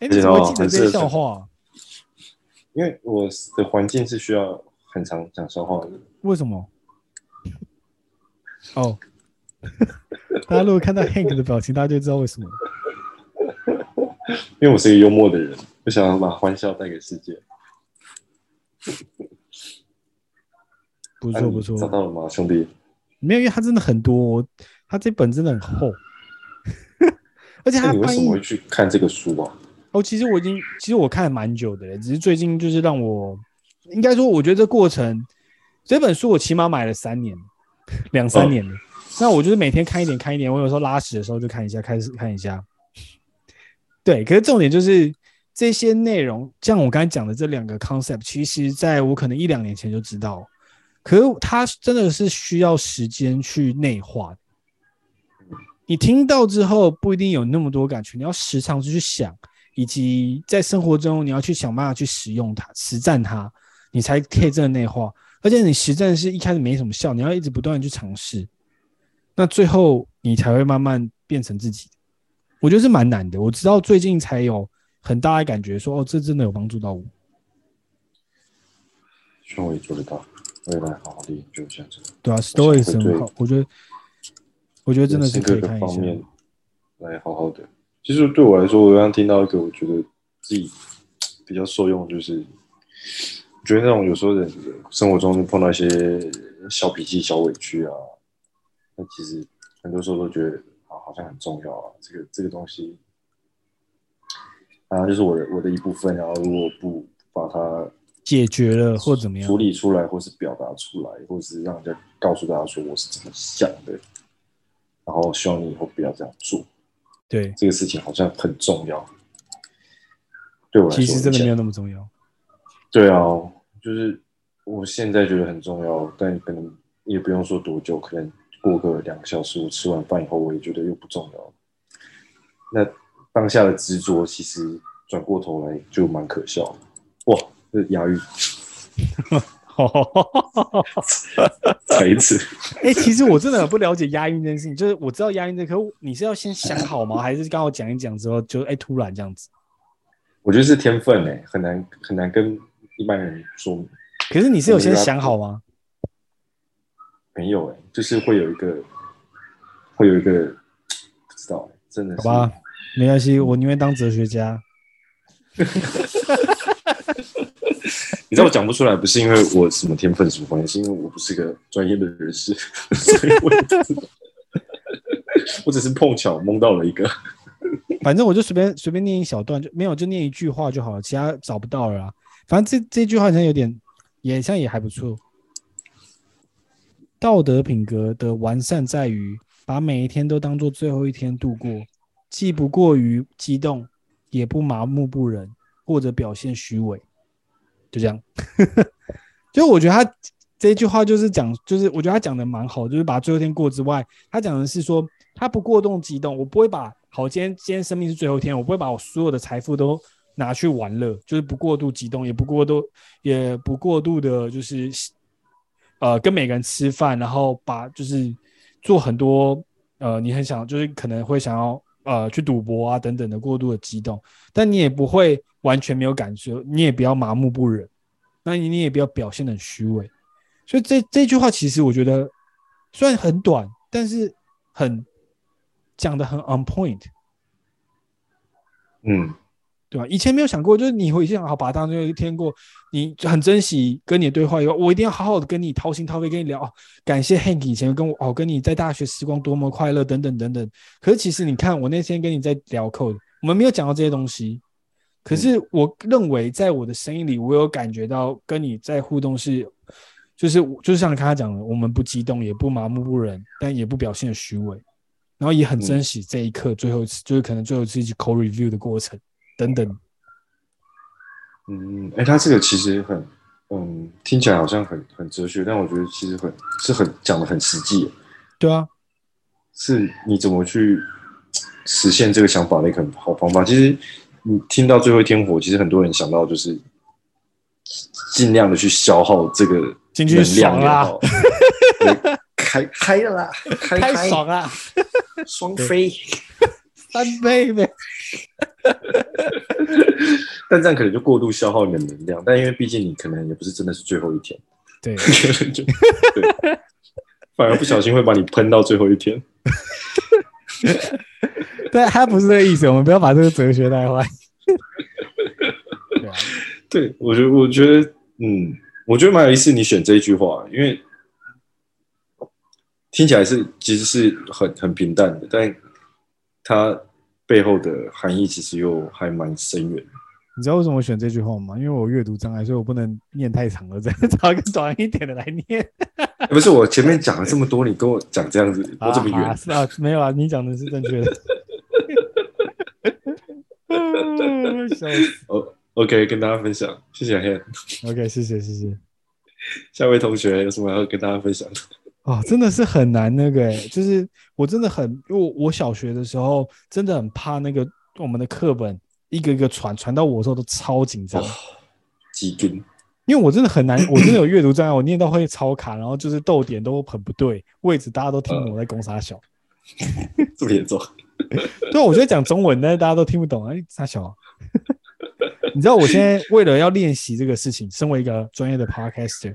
哎，你怎么会记得这些笑话？因为我的环境是需要很常讲笑话的。为什么？哦，[laughs] 大家如果看到 Hank 的表情，大家就知道为什么。[laughs] 因为我是一个幽默的人，我想要把欢笑带给世界。不错不错，找到了吗，兄弟？没有，因为他真的很多，他这本真的很厚。[laughs] 而且他你为什么会去看这个书啊？哦，其实我已经，其实我看了蛮久的了，只是最近就是让我，应该说，我觉得这过程，这本书我起码买了三年，两三年了。哦、那我就是每天看一点，看一点。我有时候拉屎的时候就看一下，开始看一下。对，可是重点就是这些内容，像我刚才讲的这两个 concept，其实在我可能一两年前就知道，可是它真的是需要时间去内化。你听到之后不一定有那么多感觉，你要时常去想，以及在生活中你要去想办法去使用它、实战它，你才可以真的内化。而且你实战是一开始没什么效，你要一直不断的去尝试，那最后你才会慢慢变成自己。我觉得是蛮难的。我直到最近才有很大的感觉说，说哦，这真的有帮助到我。希望我也做得到，未来好好的研究一下这个。对啊，Stoics 很好，我觉得。我觉得真的是可以看一下。方面来好好的。其实对我来说，我刚刚听到一个，我觉得自己比较受用，就是我觉得那种有时候人生活中就碰到一些小脾气、小委屈啊，那其实很多时候都觉得啊，好像很重要啊。这个这个东西，啊，就是我的我的一部分。然后如果不把它解决了，或怎么样处理出来，或是表达出来，或是让人家告诉大家说我是怎么想的。然后希望你以后不要这样做。对，这个事情好像很重要。对我来说，其实真的没有那么重要。对啊，就是我现在觉得很重要，但可能也不用说多久，可能过个两个小时，我吃完饭以后，我也觉得又不重要。那当下的执着，其实转过头来就蛮可笑的。哇，这押韵。哈哈哈哈哈！再一次，哎，其实我真的很不了解押韵这件事情。就是我知道押韵这，可你是要先想好吗？还是刚好讲一讲之后就哎突然这样子？我觉得是天分哎，很难很难跟一般人说。可是你是有先想好吗？没有哎，就是会有一个，会有一个，不知道，真的是。好吧，没关系，我宁愿当哲学家。[laughs] 你知道我讲不出来，不是因为我什么天分什么关系，是因为我不是个专业的人士，[laughs] 所以我我只是碰巧蒙到了一个。[laughs] 反正我就随便随便念一小段，就没有就念一句话就好了，其他找不到了啊。反正这这句话好像有点，也像也还不错。道德品格的完善在于把每一天都当做最后一天度过，既不过于激动，也不麻木不仁，或者表现虚伪。就这样，[laughs] 就我觉得他这句话就是讲，就是我觉得他讲的蛮好，就是把最后一天过之外，他讲的是说他不过度激动，我不会把好，今天今天生命是最后一天，我不会把我所有的财富都拿去玩乐，就是不过度激动，也不过度，也不过度的，就是呃跟每个人吃饭，然后把就是做很多呃你很想就是可能会想要呃去赌博啊等等的过度的激动，但你也不会。完全没有感觉，你也不要麻木不仁，那你你也不要表现得很虚伪。所以这这句话其实我觉得虽然很短，但是很讲得很 on point。嗯，对吧？以前没有想过，就是你会想好把它当做一天过，你就很珍惜跟你的对话以后，我一定要好好的跟你掏心掏肺跟你聊。哦，感谢 Hank 以前跟我哦，跟你在大学时光多么快乐等等等等。可是其实你看，我那天跟你在聊 code，我们没有讲到这些东西。可是我认为，在我的声音里，我有感觉到跟你在互动是，就是就是像刚才讲的，我们不激动，也不麻木不仁，但也不表现虚伪，然后也很珍惜这一刻，最后一次、嗯、就是可能最后一次一起 code review 的过程等等。嗯，哎，他这个其实很，嗯，听起来好像很很哲学，但我觉得其实很是很讲的很实际。对啊，是你怎么去实现这个想法的一个好方法。其实你听到最后一天火，其实很多人想到就是尽量的去消耗这个能量啊，开开了啦，[laughs] 开开爽啊，双飞 [laughs] 三杯呗。[laughs] 但这样可能就过度消耗你的能量，但因为毕竟你可能也不是真的是最后一天，对，[laughs] 就对，反而不小心会把你喷到最后一天。[laughs] 但，他不是这个意思，我们不要把这个哲学带坏。对啊，对，我觉得，我觉得，嗯，我觉得蛮有意思，你选这一句话，因为听起来是其实是很很平淡的，但它背后的含义其实又还蛮深远。你知道为什么我选这句话吗？因为我阅读障碍，所以我不能念太长了，[laughs] 再找一个短一点的来念。[laughs] 不是，我前面讲了这么多，你跟我讲这样子，我这么远。啊，是啊，没有啊，你讲的是正确的。[laughs] 哦，OK，跟大家分享，谢谢 Han。OK，谢谢，谢谢。下位同学有什么要跟大家分享的？哦，真的是很难那个，就是我真的很，因为我小学的时候真的很怕那个我们的课本。一个一个传传到我的时候都超紧张，几斤？因为我真的很难，我真的有阅读障碍，我念到会超卡，然后就是逗点都很不对，位置大家都听不懂我在攻杀小，这么严重？对，我觉得讲中文，但是大家都听不懂，哎，杀小。你知道我现在为了要练习这个事情，身为一个专业的 podcaster，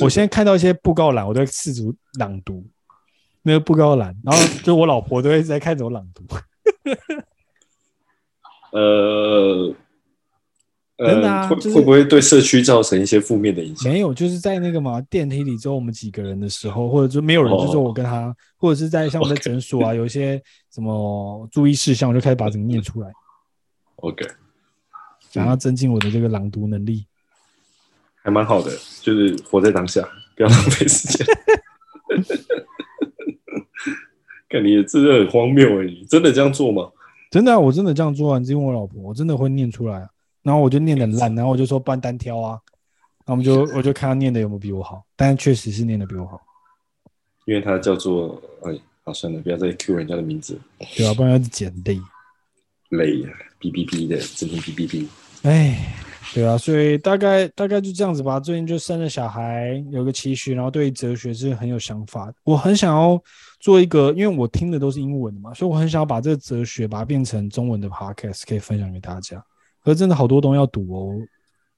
我现在看到一些布告栏，我都会试图朗读那个布告栏，然后就我老婆都会在看着我朗读。[laughs] 呃，真的啊，会、就是、会不会对社区造成一些负面的影响？没有，就是在那个嘛电梯里只有我们几个人的时候，或者就没有人，就是我跟他，哦、或者是在像我在诊所啊.有一些什么注意事项，我就开始把整个念出来。OK，想要增进我的这个朗读能力，还蛮好的，就是活在当下，不要浪费时间。[laughs] 看你真的很荒谬哎，你真的这样做吗？真的、啊，我真的这样做完，只因为我老婆，我真的会念出来、啊，然后我就念得很烂，然后我就说办单挑啊，然后我们就我就看他念的有没有比我好，但确实是念的比我好，因为他叫做哎，好算了，不要再 Q 人家的名字，对啊，不然要剪累，累啊，哔哔哔的，整天哔哔哔，哎，[laughs] 对啊，所以大概大概就这样子吧，最近就生了小孩，有个期许，然后对哲学是很有想法，我很想要。做一个，因为我听的都是英文的嘛，所以我很想要把这个哲学把它变成中文的 podcast，可以分享给大家。可是真的好多东西要读哦，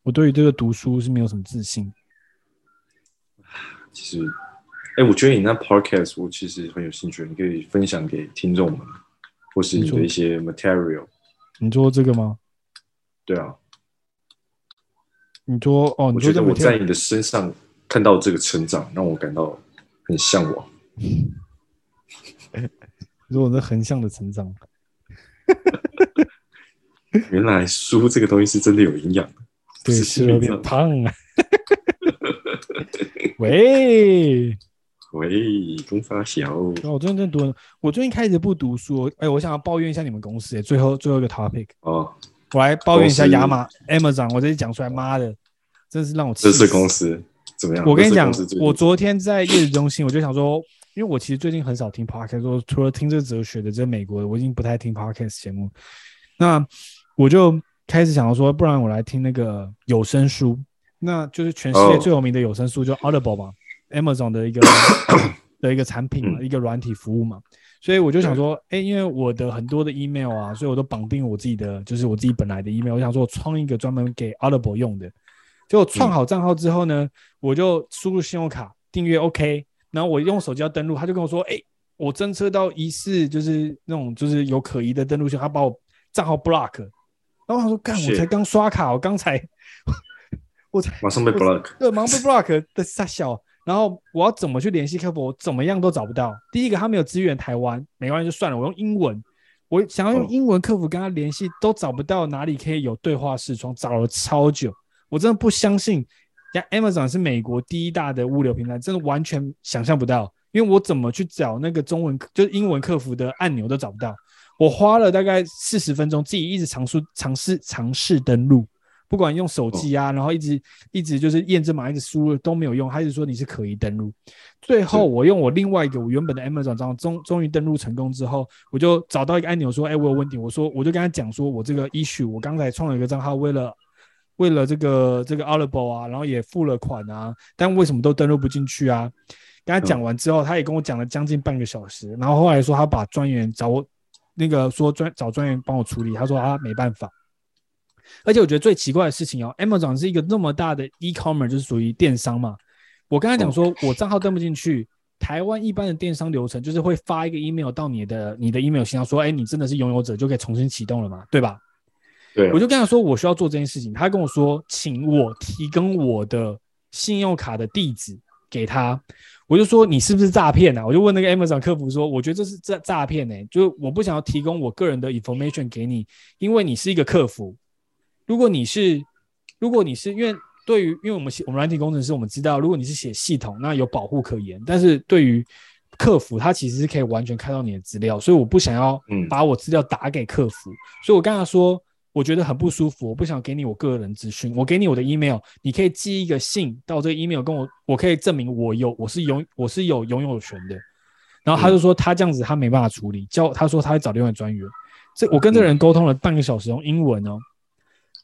我对于这个读书是没有什么自信。[sighs] 其实，哎，我觉得你那 podcast 我其实很有兴趣，你可以分享给听众们，或是你的一些 material。你做这个吗？对啊。你说哦，我觉得我在你的身上看到这个成长，让我感到很向往。如果是横向的成长，[laughs] 原来书这个东西是真的有营养的，对，是有点胖啊。喂 [laughs] 喂，公发小，我最近在读，我最近开始不读书。哎，我想要抱怨一下你们公司。最后最后一个 topic 哦，我来抱怨一下亚马 Amazon。我这一讲出来，妈的，真是让我气死。这是公司怎么样？我跟你讲，我昨天在业绩中心，我就想说。因为我其实最近很少听 podcast，除了听这哲学的这美国的，我已经不太听 podcast 节目。那我就开始想要说，不然我来听那个有声书，那就是全世界最有名的有声书，就 Audible 嘛，Amazon 的一个 [coughs] 的一个产品嘛，一个软体服务嘛。所以我就想说，哎，因为我的很多的 email 啊，所以我都绑定我自己的，就是我自己本来的 email。我想说我创一个专门给 Audible 用的，结果创好账号之后呢，我就输入信用卡订阅 OK。然后我用手机要登录，他就跟我说：“哎、欸，我侦测到疑似就是那种就是有可疑的登录信，他把我账号 block。”然后他说：“干，我才刚刷卡，我刚才 [laughs] 我才马上被 block，对，马上被 block 的 [laughs] 傻笑。然后我要怎么去联系客服？我怎么样都找不到。第一个他没有支援台湾，没关系就算了，我用英文，我想要用英文客服跟他联系，都找不到哪里可以有对话视窗，找了超久，我真的不相信。”像 Amazon 是美国第一大的物流平台，真的完全想象不到，因为我怎么去找那个中文就是英文客服的按钮都找不到，我花了大概四十分钟，自己一直尝试尝试尝试登录。不管用手机啊，然后一直一直就是验证码，一直输入都没有用，还是说你是可疑登录。最后我用我另外一个我原本的 Amazon 账号，终终于登录成功之后，我就找到一个按钮说：“哎，我有问题。”我说我就跟他讲说：“我这个 issue，我刚才创了一个账号，为了为了这个这个 Audible 啊，然后也付了款啊，但为什么都登录不进去啊？”跟他讲完之后，他也跟我讲了将近半个小时，然后后来说他把专员找我那个说专找专员帮我处理，他说他没办法。而且我觉得最奇怪的事情哦，Amazon 是一个那么大的 e-commerce，就是属于电商嘛。我刚才讲说，我账号登不进去，台湾一般的电商流程就是会发一个 email 到你的你的 email 信箱，说，哎，你真的是拥有者，就可以重新启动了嘛，对吧？对。我就跟他说，我需要做这件事情。他跟我说，请我提供我的信用卡的地址给他。我就说，你是不是诈骗啊？我就问那个 Amazon 客服说，我觉得这是诈诈骗呢，就是我不想要提供我个人的 information 给你，因为你是一个客服。如果你是，如果你是，因为对于，因为我们写我们软体工程师，我们知道，如果你是写系统，那有保护可言。但是对于客服，他其实是可以完全看到你的资料，所以我不想要把我资料打给客服。嗯、所以我刚才说，我觉得很不舒服，我不想给你我个人资讯，我给你我的 email，你可以寄一个信到这个 email 跟我，我可以证明我有我是拥我是有拥有权的。然后他就说他这样子他没办法处理，叫他说他会找另外专员。这我跟这个人沟通了半个小时，用英文哦。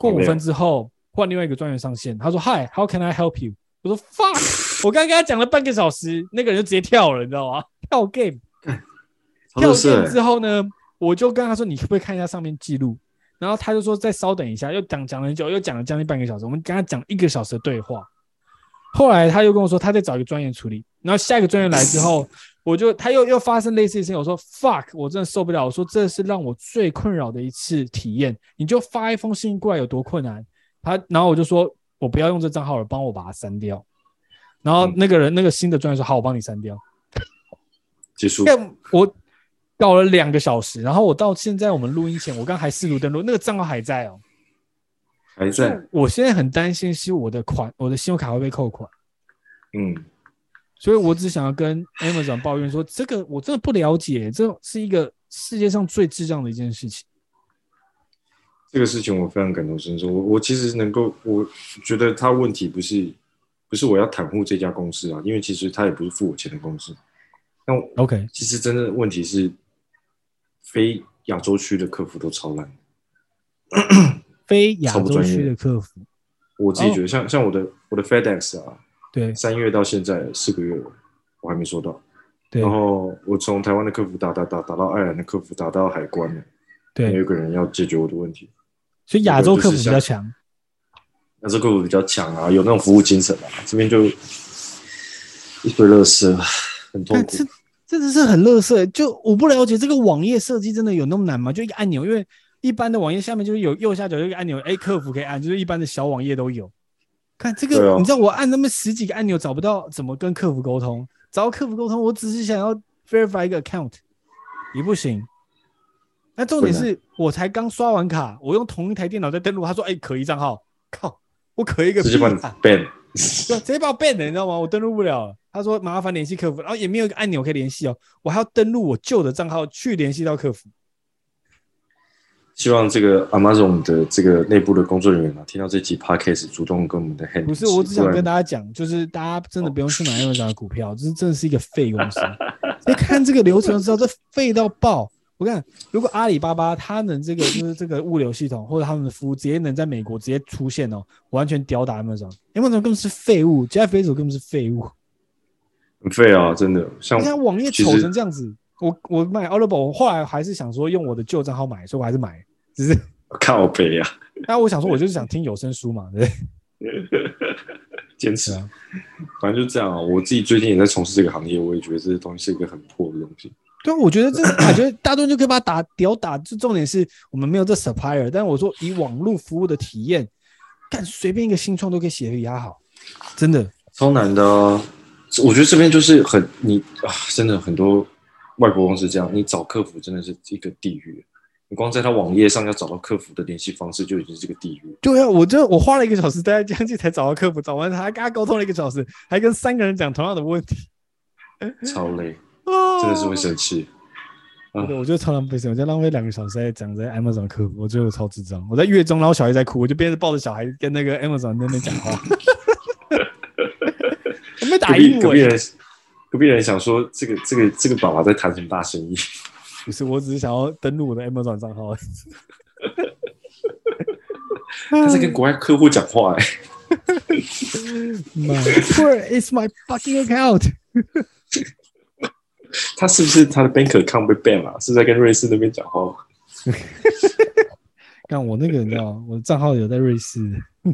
过五分之后，换另外一个专员上线。他说：“Hi，How can I help you？” 我说：“Fuck！” 我刚刚跟他讲了半个小时，那个人就直接跳了，你知道吗？跳 game，[laughs] 跳 game 之后呢，我就跟他说：“你可不可以看一下上面记录？”然后他就说：“再稍等一下。”又讲讲了很久，又讲了将近半个小时。我们跟他讲一个小时的对话。后来他又跟我说：“他在找一个专员处理。”然后下一个专员来之后。我就他又又发生类似的事情，我说 fuck，我真的受不了。我说这是让我最困扰的一次体验。你就发一封信过来有多困难？他然后我就说我不要用这账号了，帮我把它删掉。然后那个人、嗯、那个新的专员说好，我帮你删掉。[laughs] 结束。我搞了两个小时，然后我到现在我们录音前，我刚还试图登录，那个账号还在哦，还在。我现在很担心是我的款，我的信用卡会被扣款。嗯。所以我只想要跟 Amazon 抱怨说，这个我真的不了解，这是一个世界上最智障的一件事情。这个事情我非常感同身受。我我其实能够，我觉得他问题不是不是我要袒护这家公司啊，因为其实他也不是付我钱的公司。那 OK，其实真的问题是，非亚洲区的客服都超烂，非亚洲区的客服，我自己觉得像，像、oh. 像我的我的 FedEx 啊。对，三月到现在四个月了，我还没收到。对，然后我从台湾的客服打打打打到爱尔兰的客服，打到海关了。对，有个人要解决我的问题。所以亚洲客服比较强。亚洲客服比较强啊，有那种服务精神啊。这边就一堆乐色，很痛苦。这真的是很乐色。就我不了解这个网页设计真的有那么难吗？就一个按钮，因为一般的网页下面就是有右下角有一个按钮，哎，客服可以按，就是一般的小网页都有。看这个，你知道我按那么十几个按钮找不到怎么跟客服沟通，找到客服沟通，我只是想要 verify 一个 account 也不行。那重点是我才刚刷完卡，我用同一台电脑在登录，他说：“哎，可疑账号。”靠，我可疑个屁！直接把你 ban，对，直接把我 ban 了，你知道吗？我登录不了。他说麻烦联系客服，然后也没有一个按钮可以联系哦，我还要登录我旧的账号去联系到客服。希望这个 Amazon 的这个内部的工作人员啊，听到这集 Podcast 主动跟我们的 hand。不是，我只想跟大家讲，就是大家真的不用去买 Amazon 的股票，这、哦、真的是一个废公司。你 [laughs] 看这个流程就知道，这废到爆。我看，如果阿里巴巴它能这个 [laughs] 就是这个物流系统或者他们的服务直接能在美国直接出现哦，完全吊打 Amazon。Amazon 根本是废物，加菲手根本是废物，很废啊，真的。像你看网页丑成这样子，我我买 Audible，我后来还是想说用我的旧账号买，所以我还是买。只是靠北啊！那我想说，我就是想听有声书嘛，对不对？[laughs] 坚持啊，反正就这样啊。我自己最近也在从事这个行业，我也觉得这些东西是一个很破的东西。对，我觉得这，我觉得大多人就可以把它打屌打。就重点是我们没有这 supplier，但我说以网络服务的体验，干随便一个新创都可以写得比他好，真的超难的啊。我觉得这边就是很你啊，真的很多外国公司这样，你找客服真的是一个地狱。你光在他网页上要找到客服的联系方式，就已经是个地狱。对啊，我就我花了一个小时，待在将近才找到客服，找完他还跟他沟通了一个小时，还跟三个人讲同样的问题，超累，[laughs] 真的是会生气。啊、我觉得超浪费时间，我在浪费两个小时在讲在 Amazon 客服，我觉得我超智障。我在月中，然后小孩在哭，我就边着抱着小孩跟那个 Amazon 在那边讲话。[laughs] 我没打英文。隔壁人，隔壁人想说，这个这个这个爸爸在谈什么大生意？不是，我只是想要登录我的 Amazon 账号。他在跟国外客户讲话哎。，Poor is my fucking account？他是不是他的 bank account 被 ban 了？是在跟瑞士那边讲话？看我那个，你知道，我的账号有在瑞士，[laughs]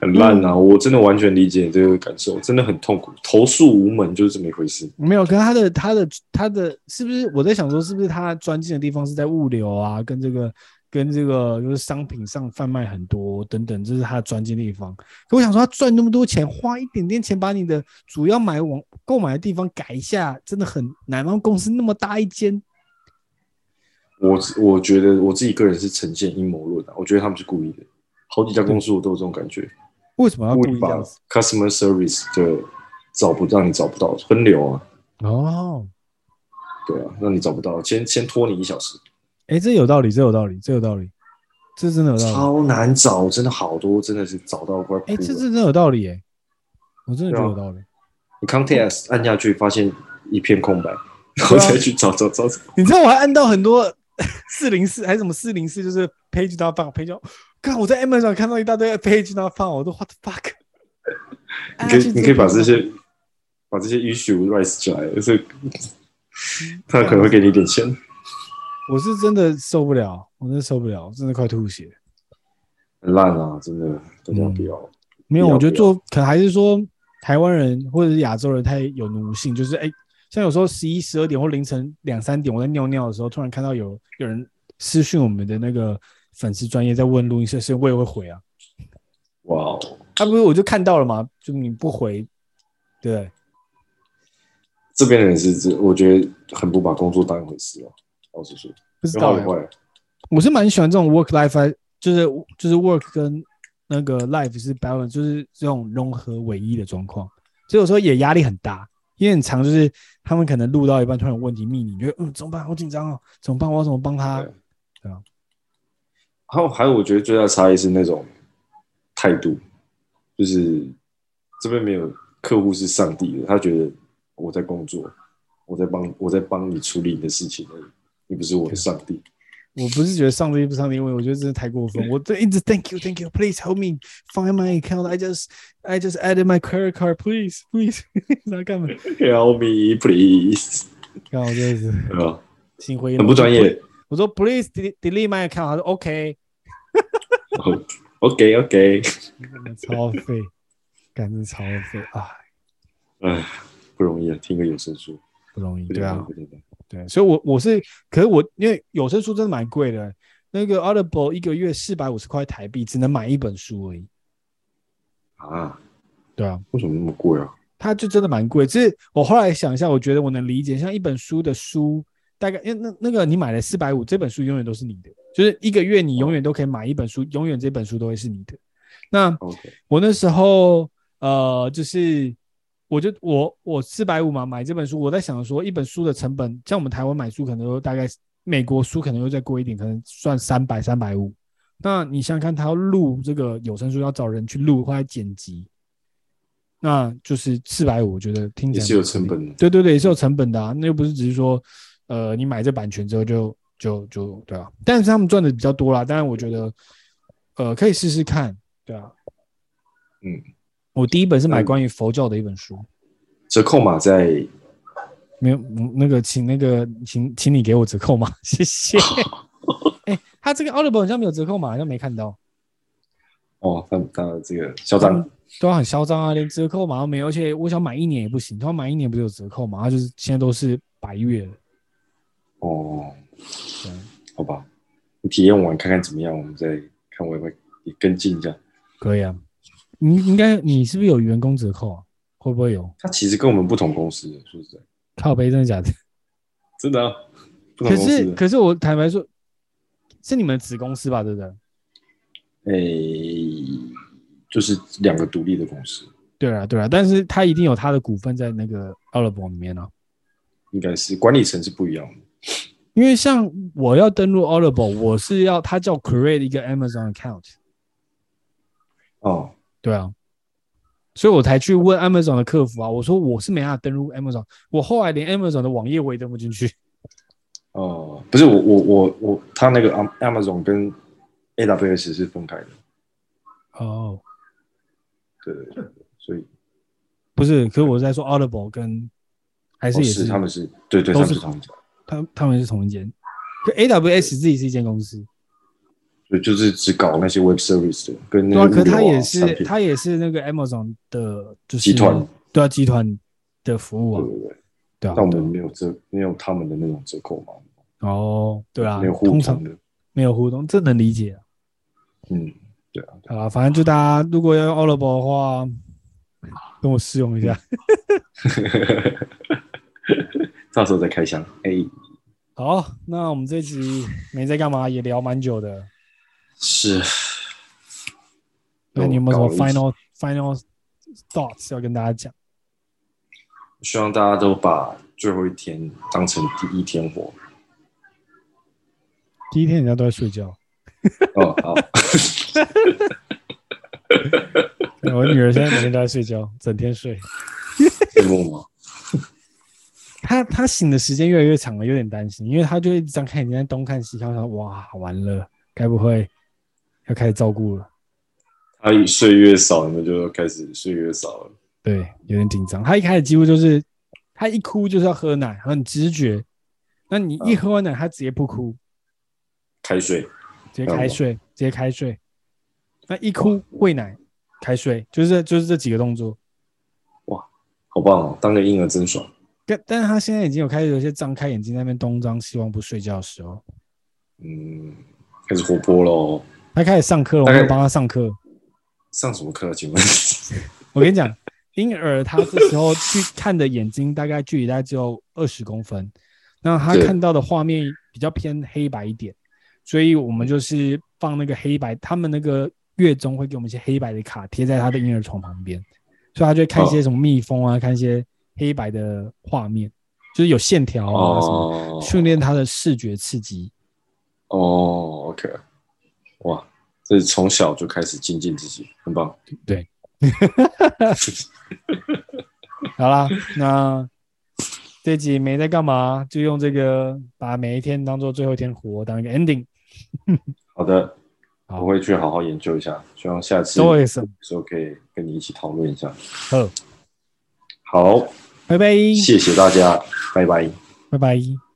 很烂啊！我真的完全理解你这个感受，真的很痛苦，投诉无门就是这么一回事。没有，可是他的他的他的，是不是我在想说，是不是他专精的地方是在物流啊，跟这个。跟这个就是商品上贩卖很多等等，这是他的专精地方。可我想说，他赚那么多钱，花一点点钱把你的主要买网购买的地方改一下，真的很难吗？公司那么大一间，我我觉得我自己个人是呈现阴谋论的，我觉得他们是故意的。好几家公司我都有这种感觉。为什么要故意这样子？Customer service 就找不让你找不到分流啊。哦，对啊，让你找不到，先先拖你一小时。哎，这有道理，这有道理，这有道理，这真的有道理。超难找，真的好多，真的是找到怪。哎，这这真的有道理，哎，我真的觉得有道理。你 contest 按下去，发现一片空白，然后再去找找找。你知道我还按到很多 [laughs] 四零四还是什么四零四，就是 page not found，page。看我在 Amazon 上看到一大堆 page not found，我都 what the fuck。你可以你可以把这些把这些 issue rise 起来，就是他可能会给你一点钱。我是真的受不了，我真的受不了，真的快吐血，很烂啊！真的，大家不要。嗯、没有，我觉得做可能还是说台湾人或者是亚洲人太有奴性，就是哎、欸，像有时候十一、十二点或凌晨两三点，我在尿尿的时候，突然看到有有人私讯我们的那个粉丝专业在问录音室，所以我也会回啊。哇哦！他不是我就看到了嘛？就你不回，对。这边的人是这，我觉得很不把工作当一回事哦。老实说，不知道、欸。我是蛮喜欢这种 work life，就是就是 work 跟那个 life 是 balance，就是这种融合唯一的状况。所以有时候也压力很大，因为很长就是他们可能录到一半突然有问题密你，你觉得嗯怎么办？好紧张哦，怎么办？我要怎么帮他？对，对啊。还有还有，我觉得最大的差异是那种态度，就是这边没有客户是上帝的，他觉得我在工作，我在帮我在帮你处理你的事情而已。你不是我的上帝，我不是觉得上帝不上帝，因为我觉得真的太过分。我这一直 Thank you, Thank you, please help me find my account. I just, I just added my credit card. Please, please，那干嘛？Help me, please。看我这是啊，心灰意冷，很不专业。我说 Please delete my account。他说 OK。OK, OK。超费，感觉超费啊！哎，不容易啊，听个有声书不容易，对啊。对对对，所以我，我我是，可是我因为有声书真的蛮贵的，那个 Audible 一个月四百五十块台币，只能买一本书而已。啊？对啊，为什么那么贵啊？它就真的蛮贵。就是我后来想一下，我觉得我能理解，像一本书的书，大概因为那那个你买了四百五，这本书永远都是你的，就是一个月你永远都可以买一本书，永远这本书都会是你的。那我那时候呃，就是。我就我我四百五嘛，买这本书，我在想说，一本书的成本，像我们台湾买书可能都大概，美国书可能又再贵一点，可能算三百三百五。那你想想看，他要录这个有声书，要找人去录或者剪辑，那就是四百五，我觉得听起来也是有成本的。对对对，也是有成本的啊。那又不是只是说，呃，你买这版权之后就就就对啊。但是他们赚的比较多啦，当然我觉得，呃，可以试试看，对啊，嗯。我第一本是买关于佛教的一本书，折扣码在没有那个，请那个请请你给我折扣码，[laughs] 谢谢。[laughs] 哎、欸，他这个 Audible 好像没有折扣码，好像没看到。哦，他他这个嚣张，都很嚣张啊，连折扣码都没有，而且我想买一年也不行，他买一年不是有折扣吗？他就是现在都是白月了。哦，对，好吧，你体验完看看怎么样，我们再看我会不会跟进一下。可以啊。你应该，你是不是有员工折扣啊？会不会有？他其实跟我们不同公司，是不是？靠背，真的假的？[laughs] 真的啊，可是可是我坦白说，是你们子公司吧？对不对？诶、欸，就是两个独立的公司。对啊，对啊，但是他一定有他的股份在那个 Audible 里面呢、啊。应该是管理层是不一样的。因为像我要登录 Audible，我是要他叫 create 一个 Amazon account。哦，对啊，所以我才去问 Amazon 的客服啊，我说我是没办法登录 Amazon，我后来连 Amazon 的网页我也登不进去。哦，不是我我我我，他那个 Amazon 跟 AWS 是分开的。哦，对对对，所以不是，可是我在说 Audible 跟还是也是、他们是对对，都是同一家。他他们是同一间，可 AWS 自己是一间公司，对，就是只搞那些 Web Service 的，跟那个、啊、可他也是他也是那个 Amazon 的，就是集团，对啊，集团的服务啊，对对对，对啊，但我们没有折，没有他们的那种折扣嘛。哦，对啊，没有互动的，通常没有互动，这能理解啊。嗯，对啊，好啊，反正就大家如果要用 Audible 的话，跟我试用一下。[laughs] 到时候再开箱。哎、欸，好，那我们这集没在干嘛，也聊蛮久的。是。那你有没有什么 final final thoughts 要跟大家讲？希望大家都把最后一天当成第一天活。第一天人家都在睡觉。哦，好。[laughs] 我女儿现在每天都在睡觉，整天睡。睡梦吗？[laughs] 她她醒的时间越来越长了，有点担心，因为她就一直张开眼睛在东看西看，想哇，完了，该不会要开始照顾了？他一睡越少，你们就开始睡越少了。对，有点紧张。他一开始几乎就是，他一哭就是要喝奶，很直觉。那你一喝完奶，他直接不哭，开睡，直接开睡，直接开睡。那一哭喂奶，开睡，就是就是这几个动作。哇，好棒哦！当个婴儿真爽。但但是他现在已经有开始有些张开眼睛在那边东张西望不睡觉的时候，嗯，开始活泼喽。他开始上课了，我们帮他上课。上什么课？请问？我跟你讲，婴儿他这时候去看的眼睛大概距离大概只有二十公分，那他看到的画面比较偏黑白一点，所以我们就是放那个黑白，他们那个月中会给我们一些黑白的卡贴在他的婴儿床旁边，所以他就会看一些什么蜜蜂啊，看一些。黑白的画面，就是有线条啊什么，训练他的视觉刺激。哦，OK，哇，这是从小就开始精进自己，很棒。对，[laughs] 好啦，那这集没在干嘛，就用这个把每一天当做最后一天活，当一个 ending。[laughs] 好的，我会去好好研究一下，希望下次有时候可以跟你一起讨论一下。好，好。拜拜，谢谢大家，拜拜，拜拜。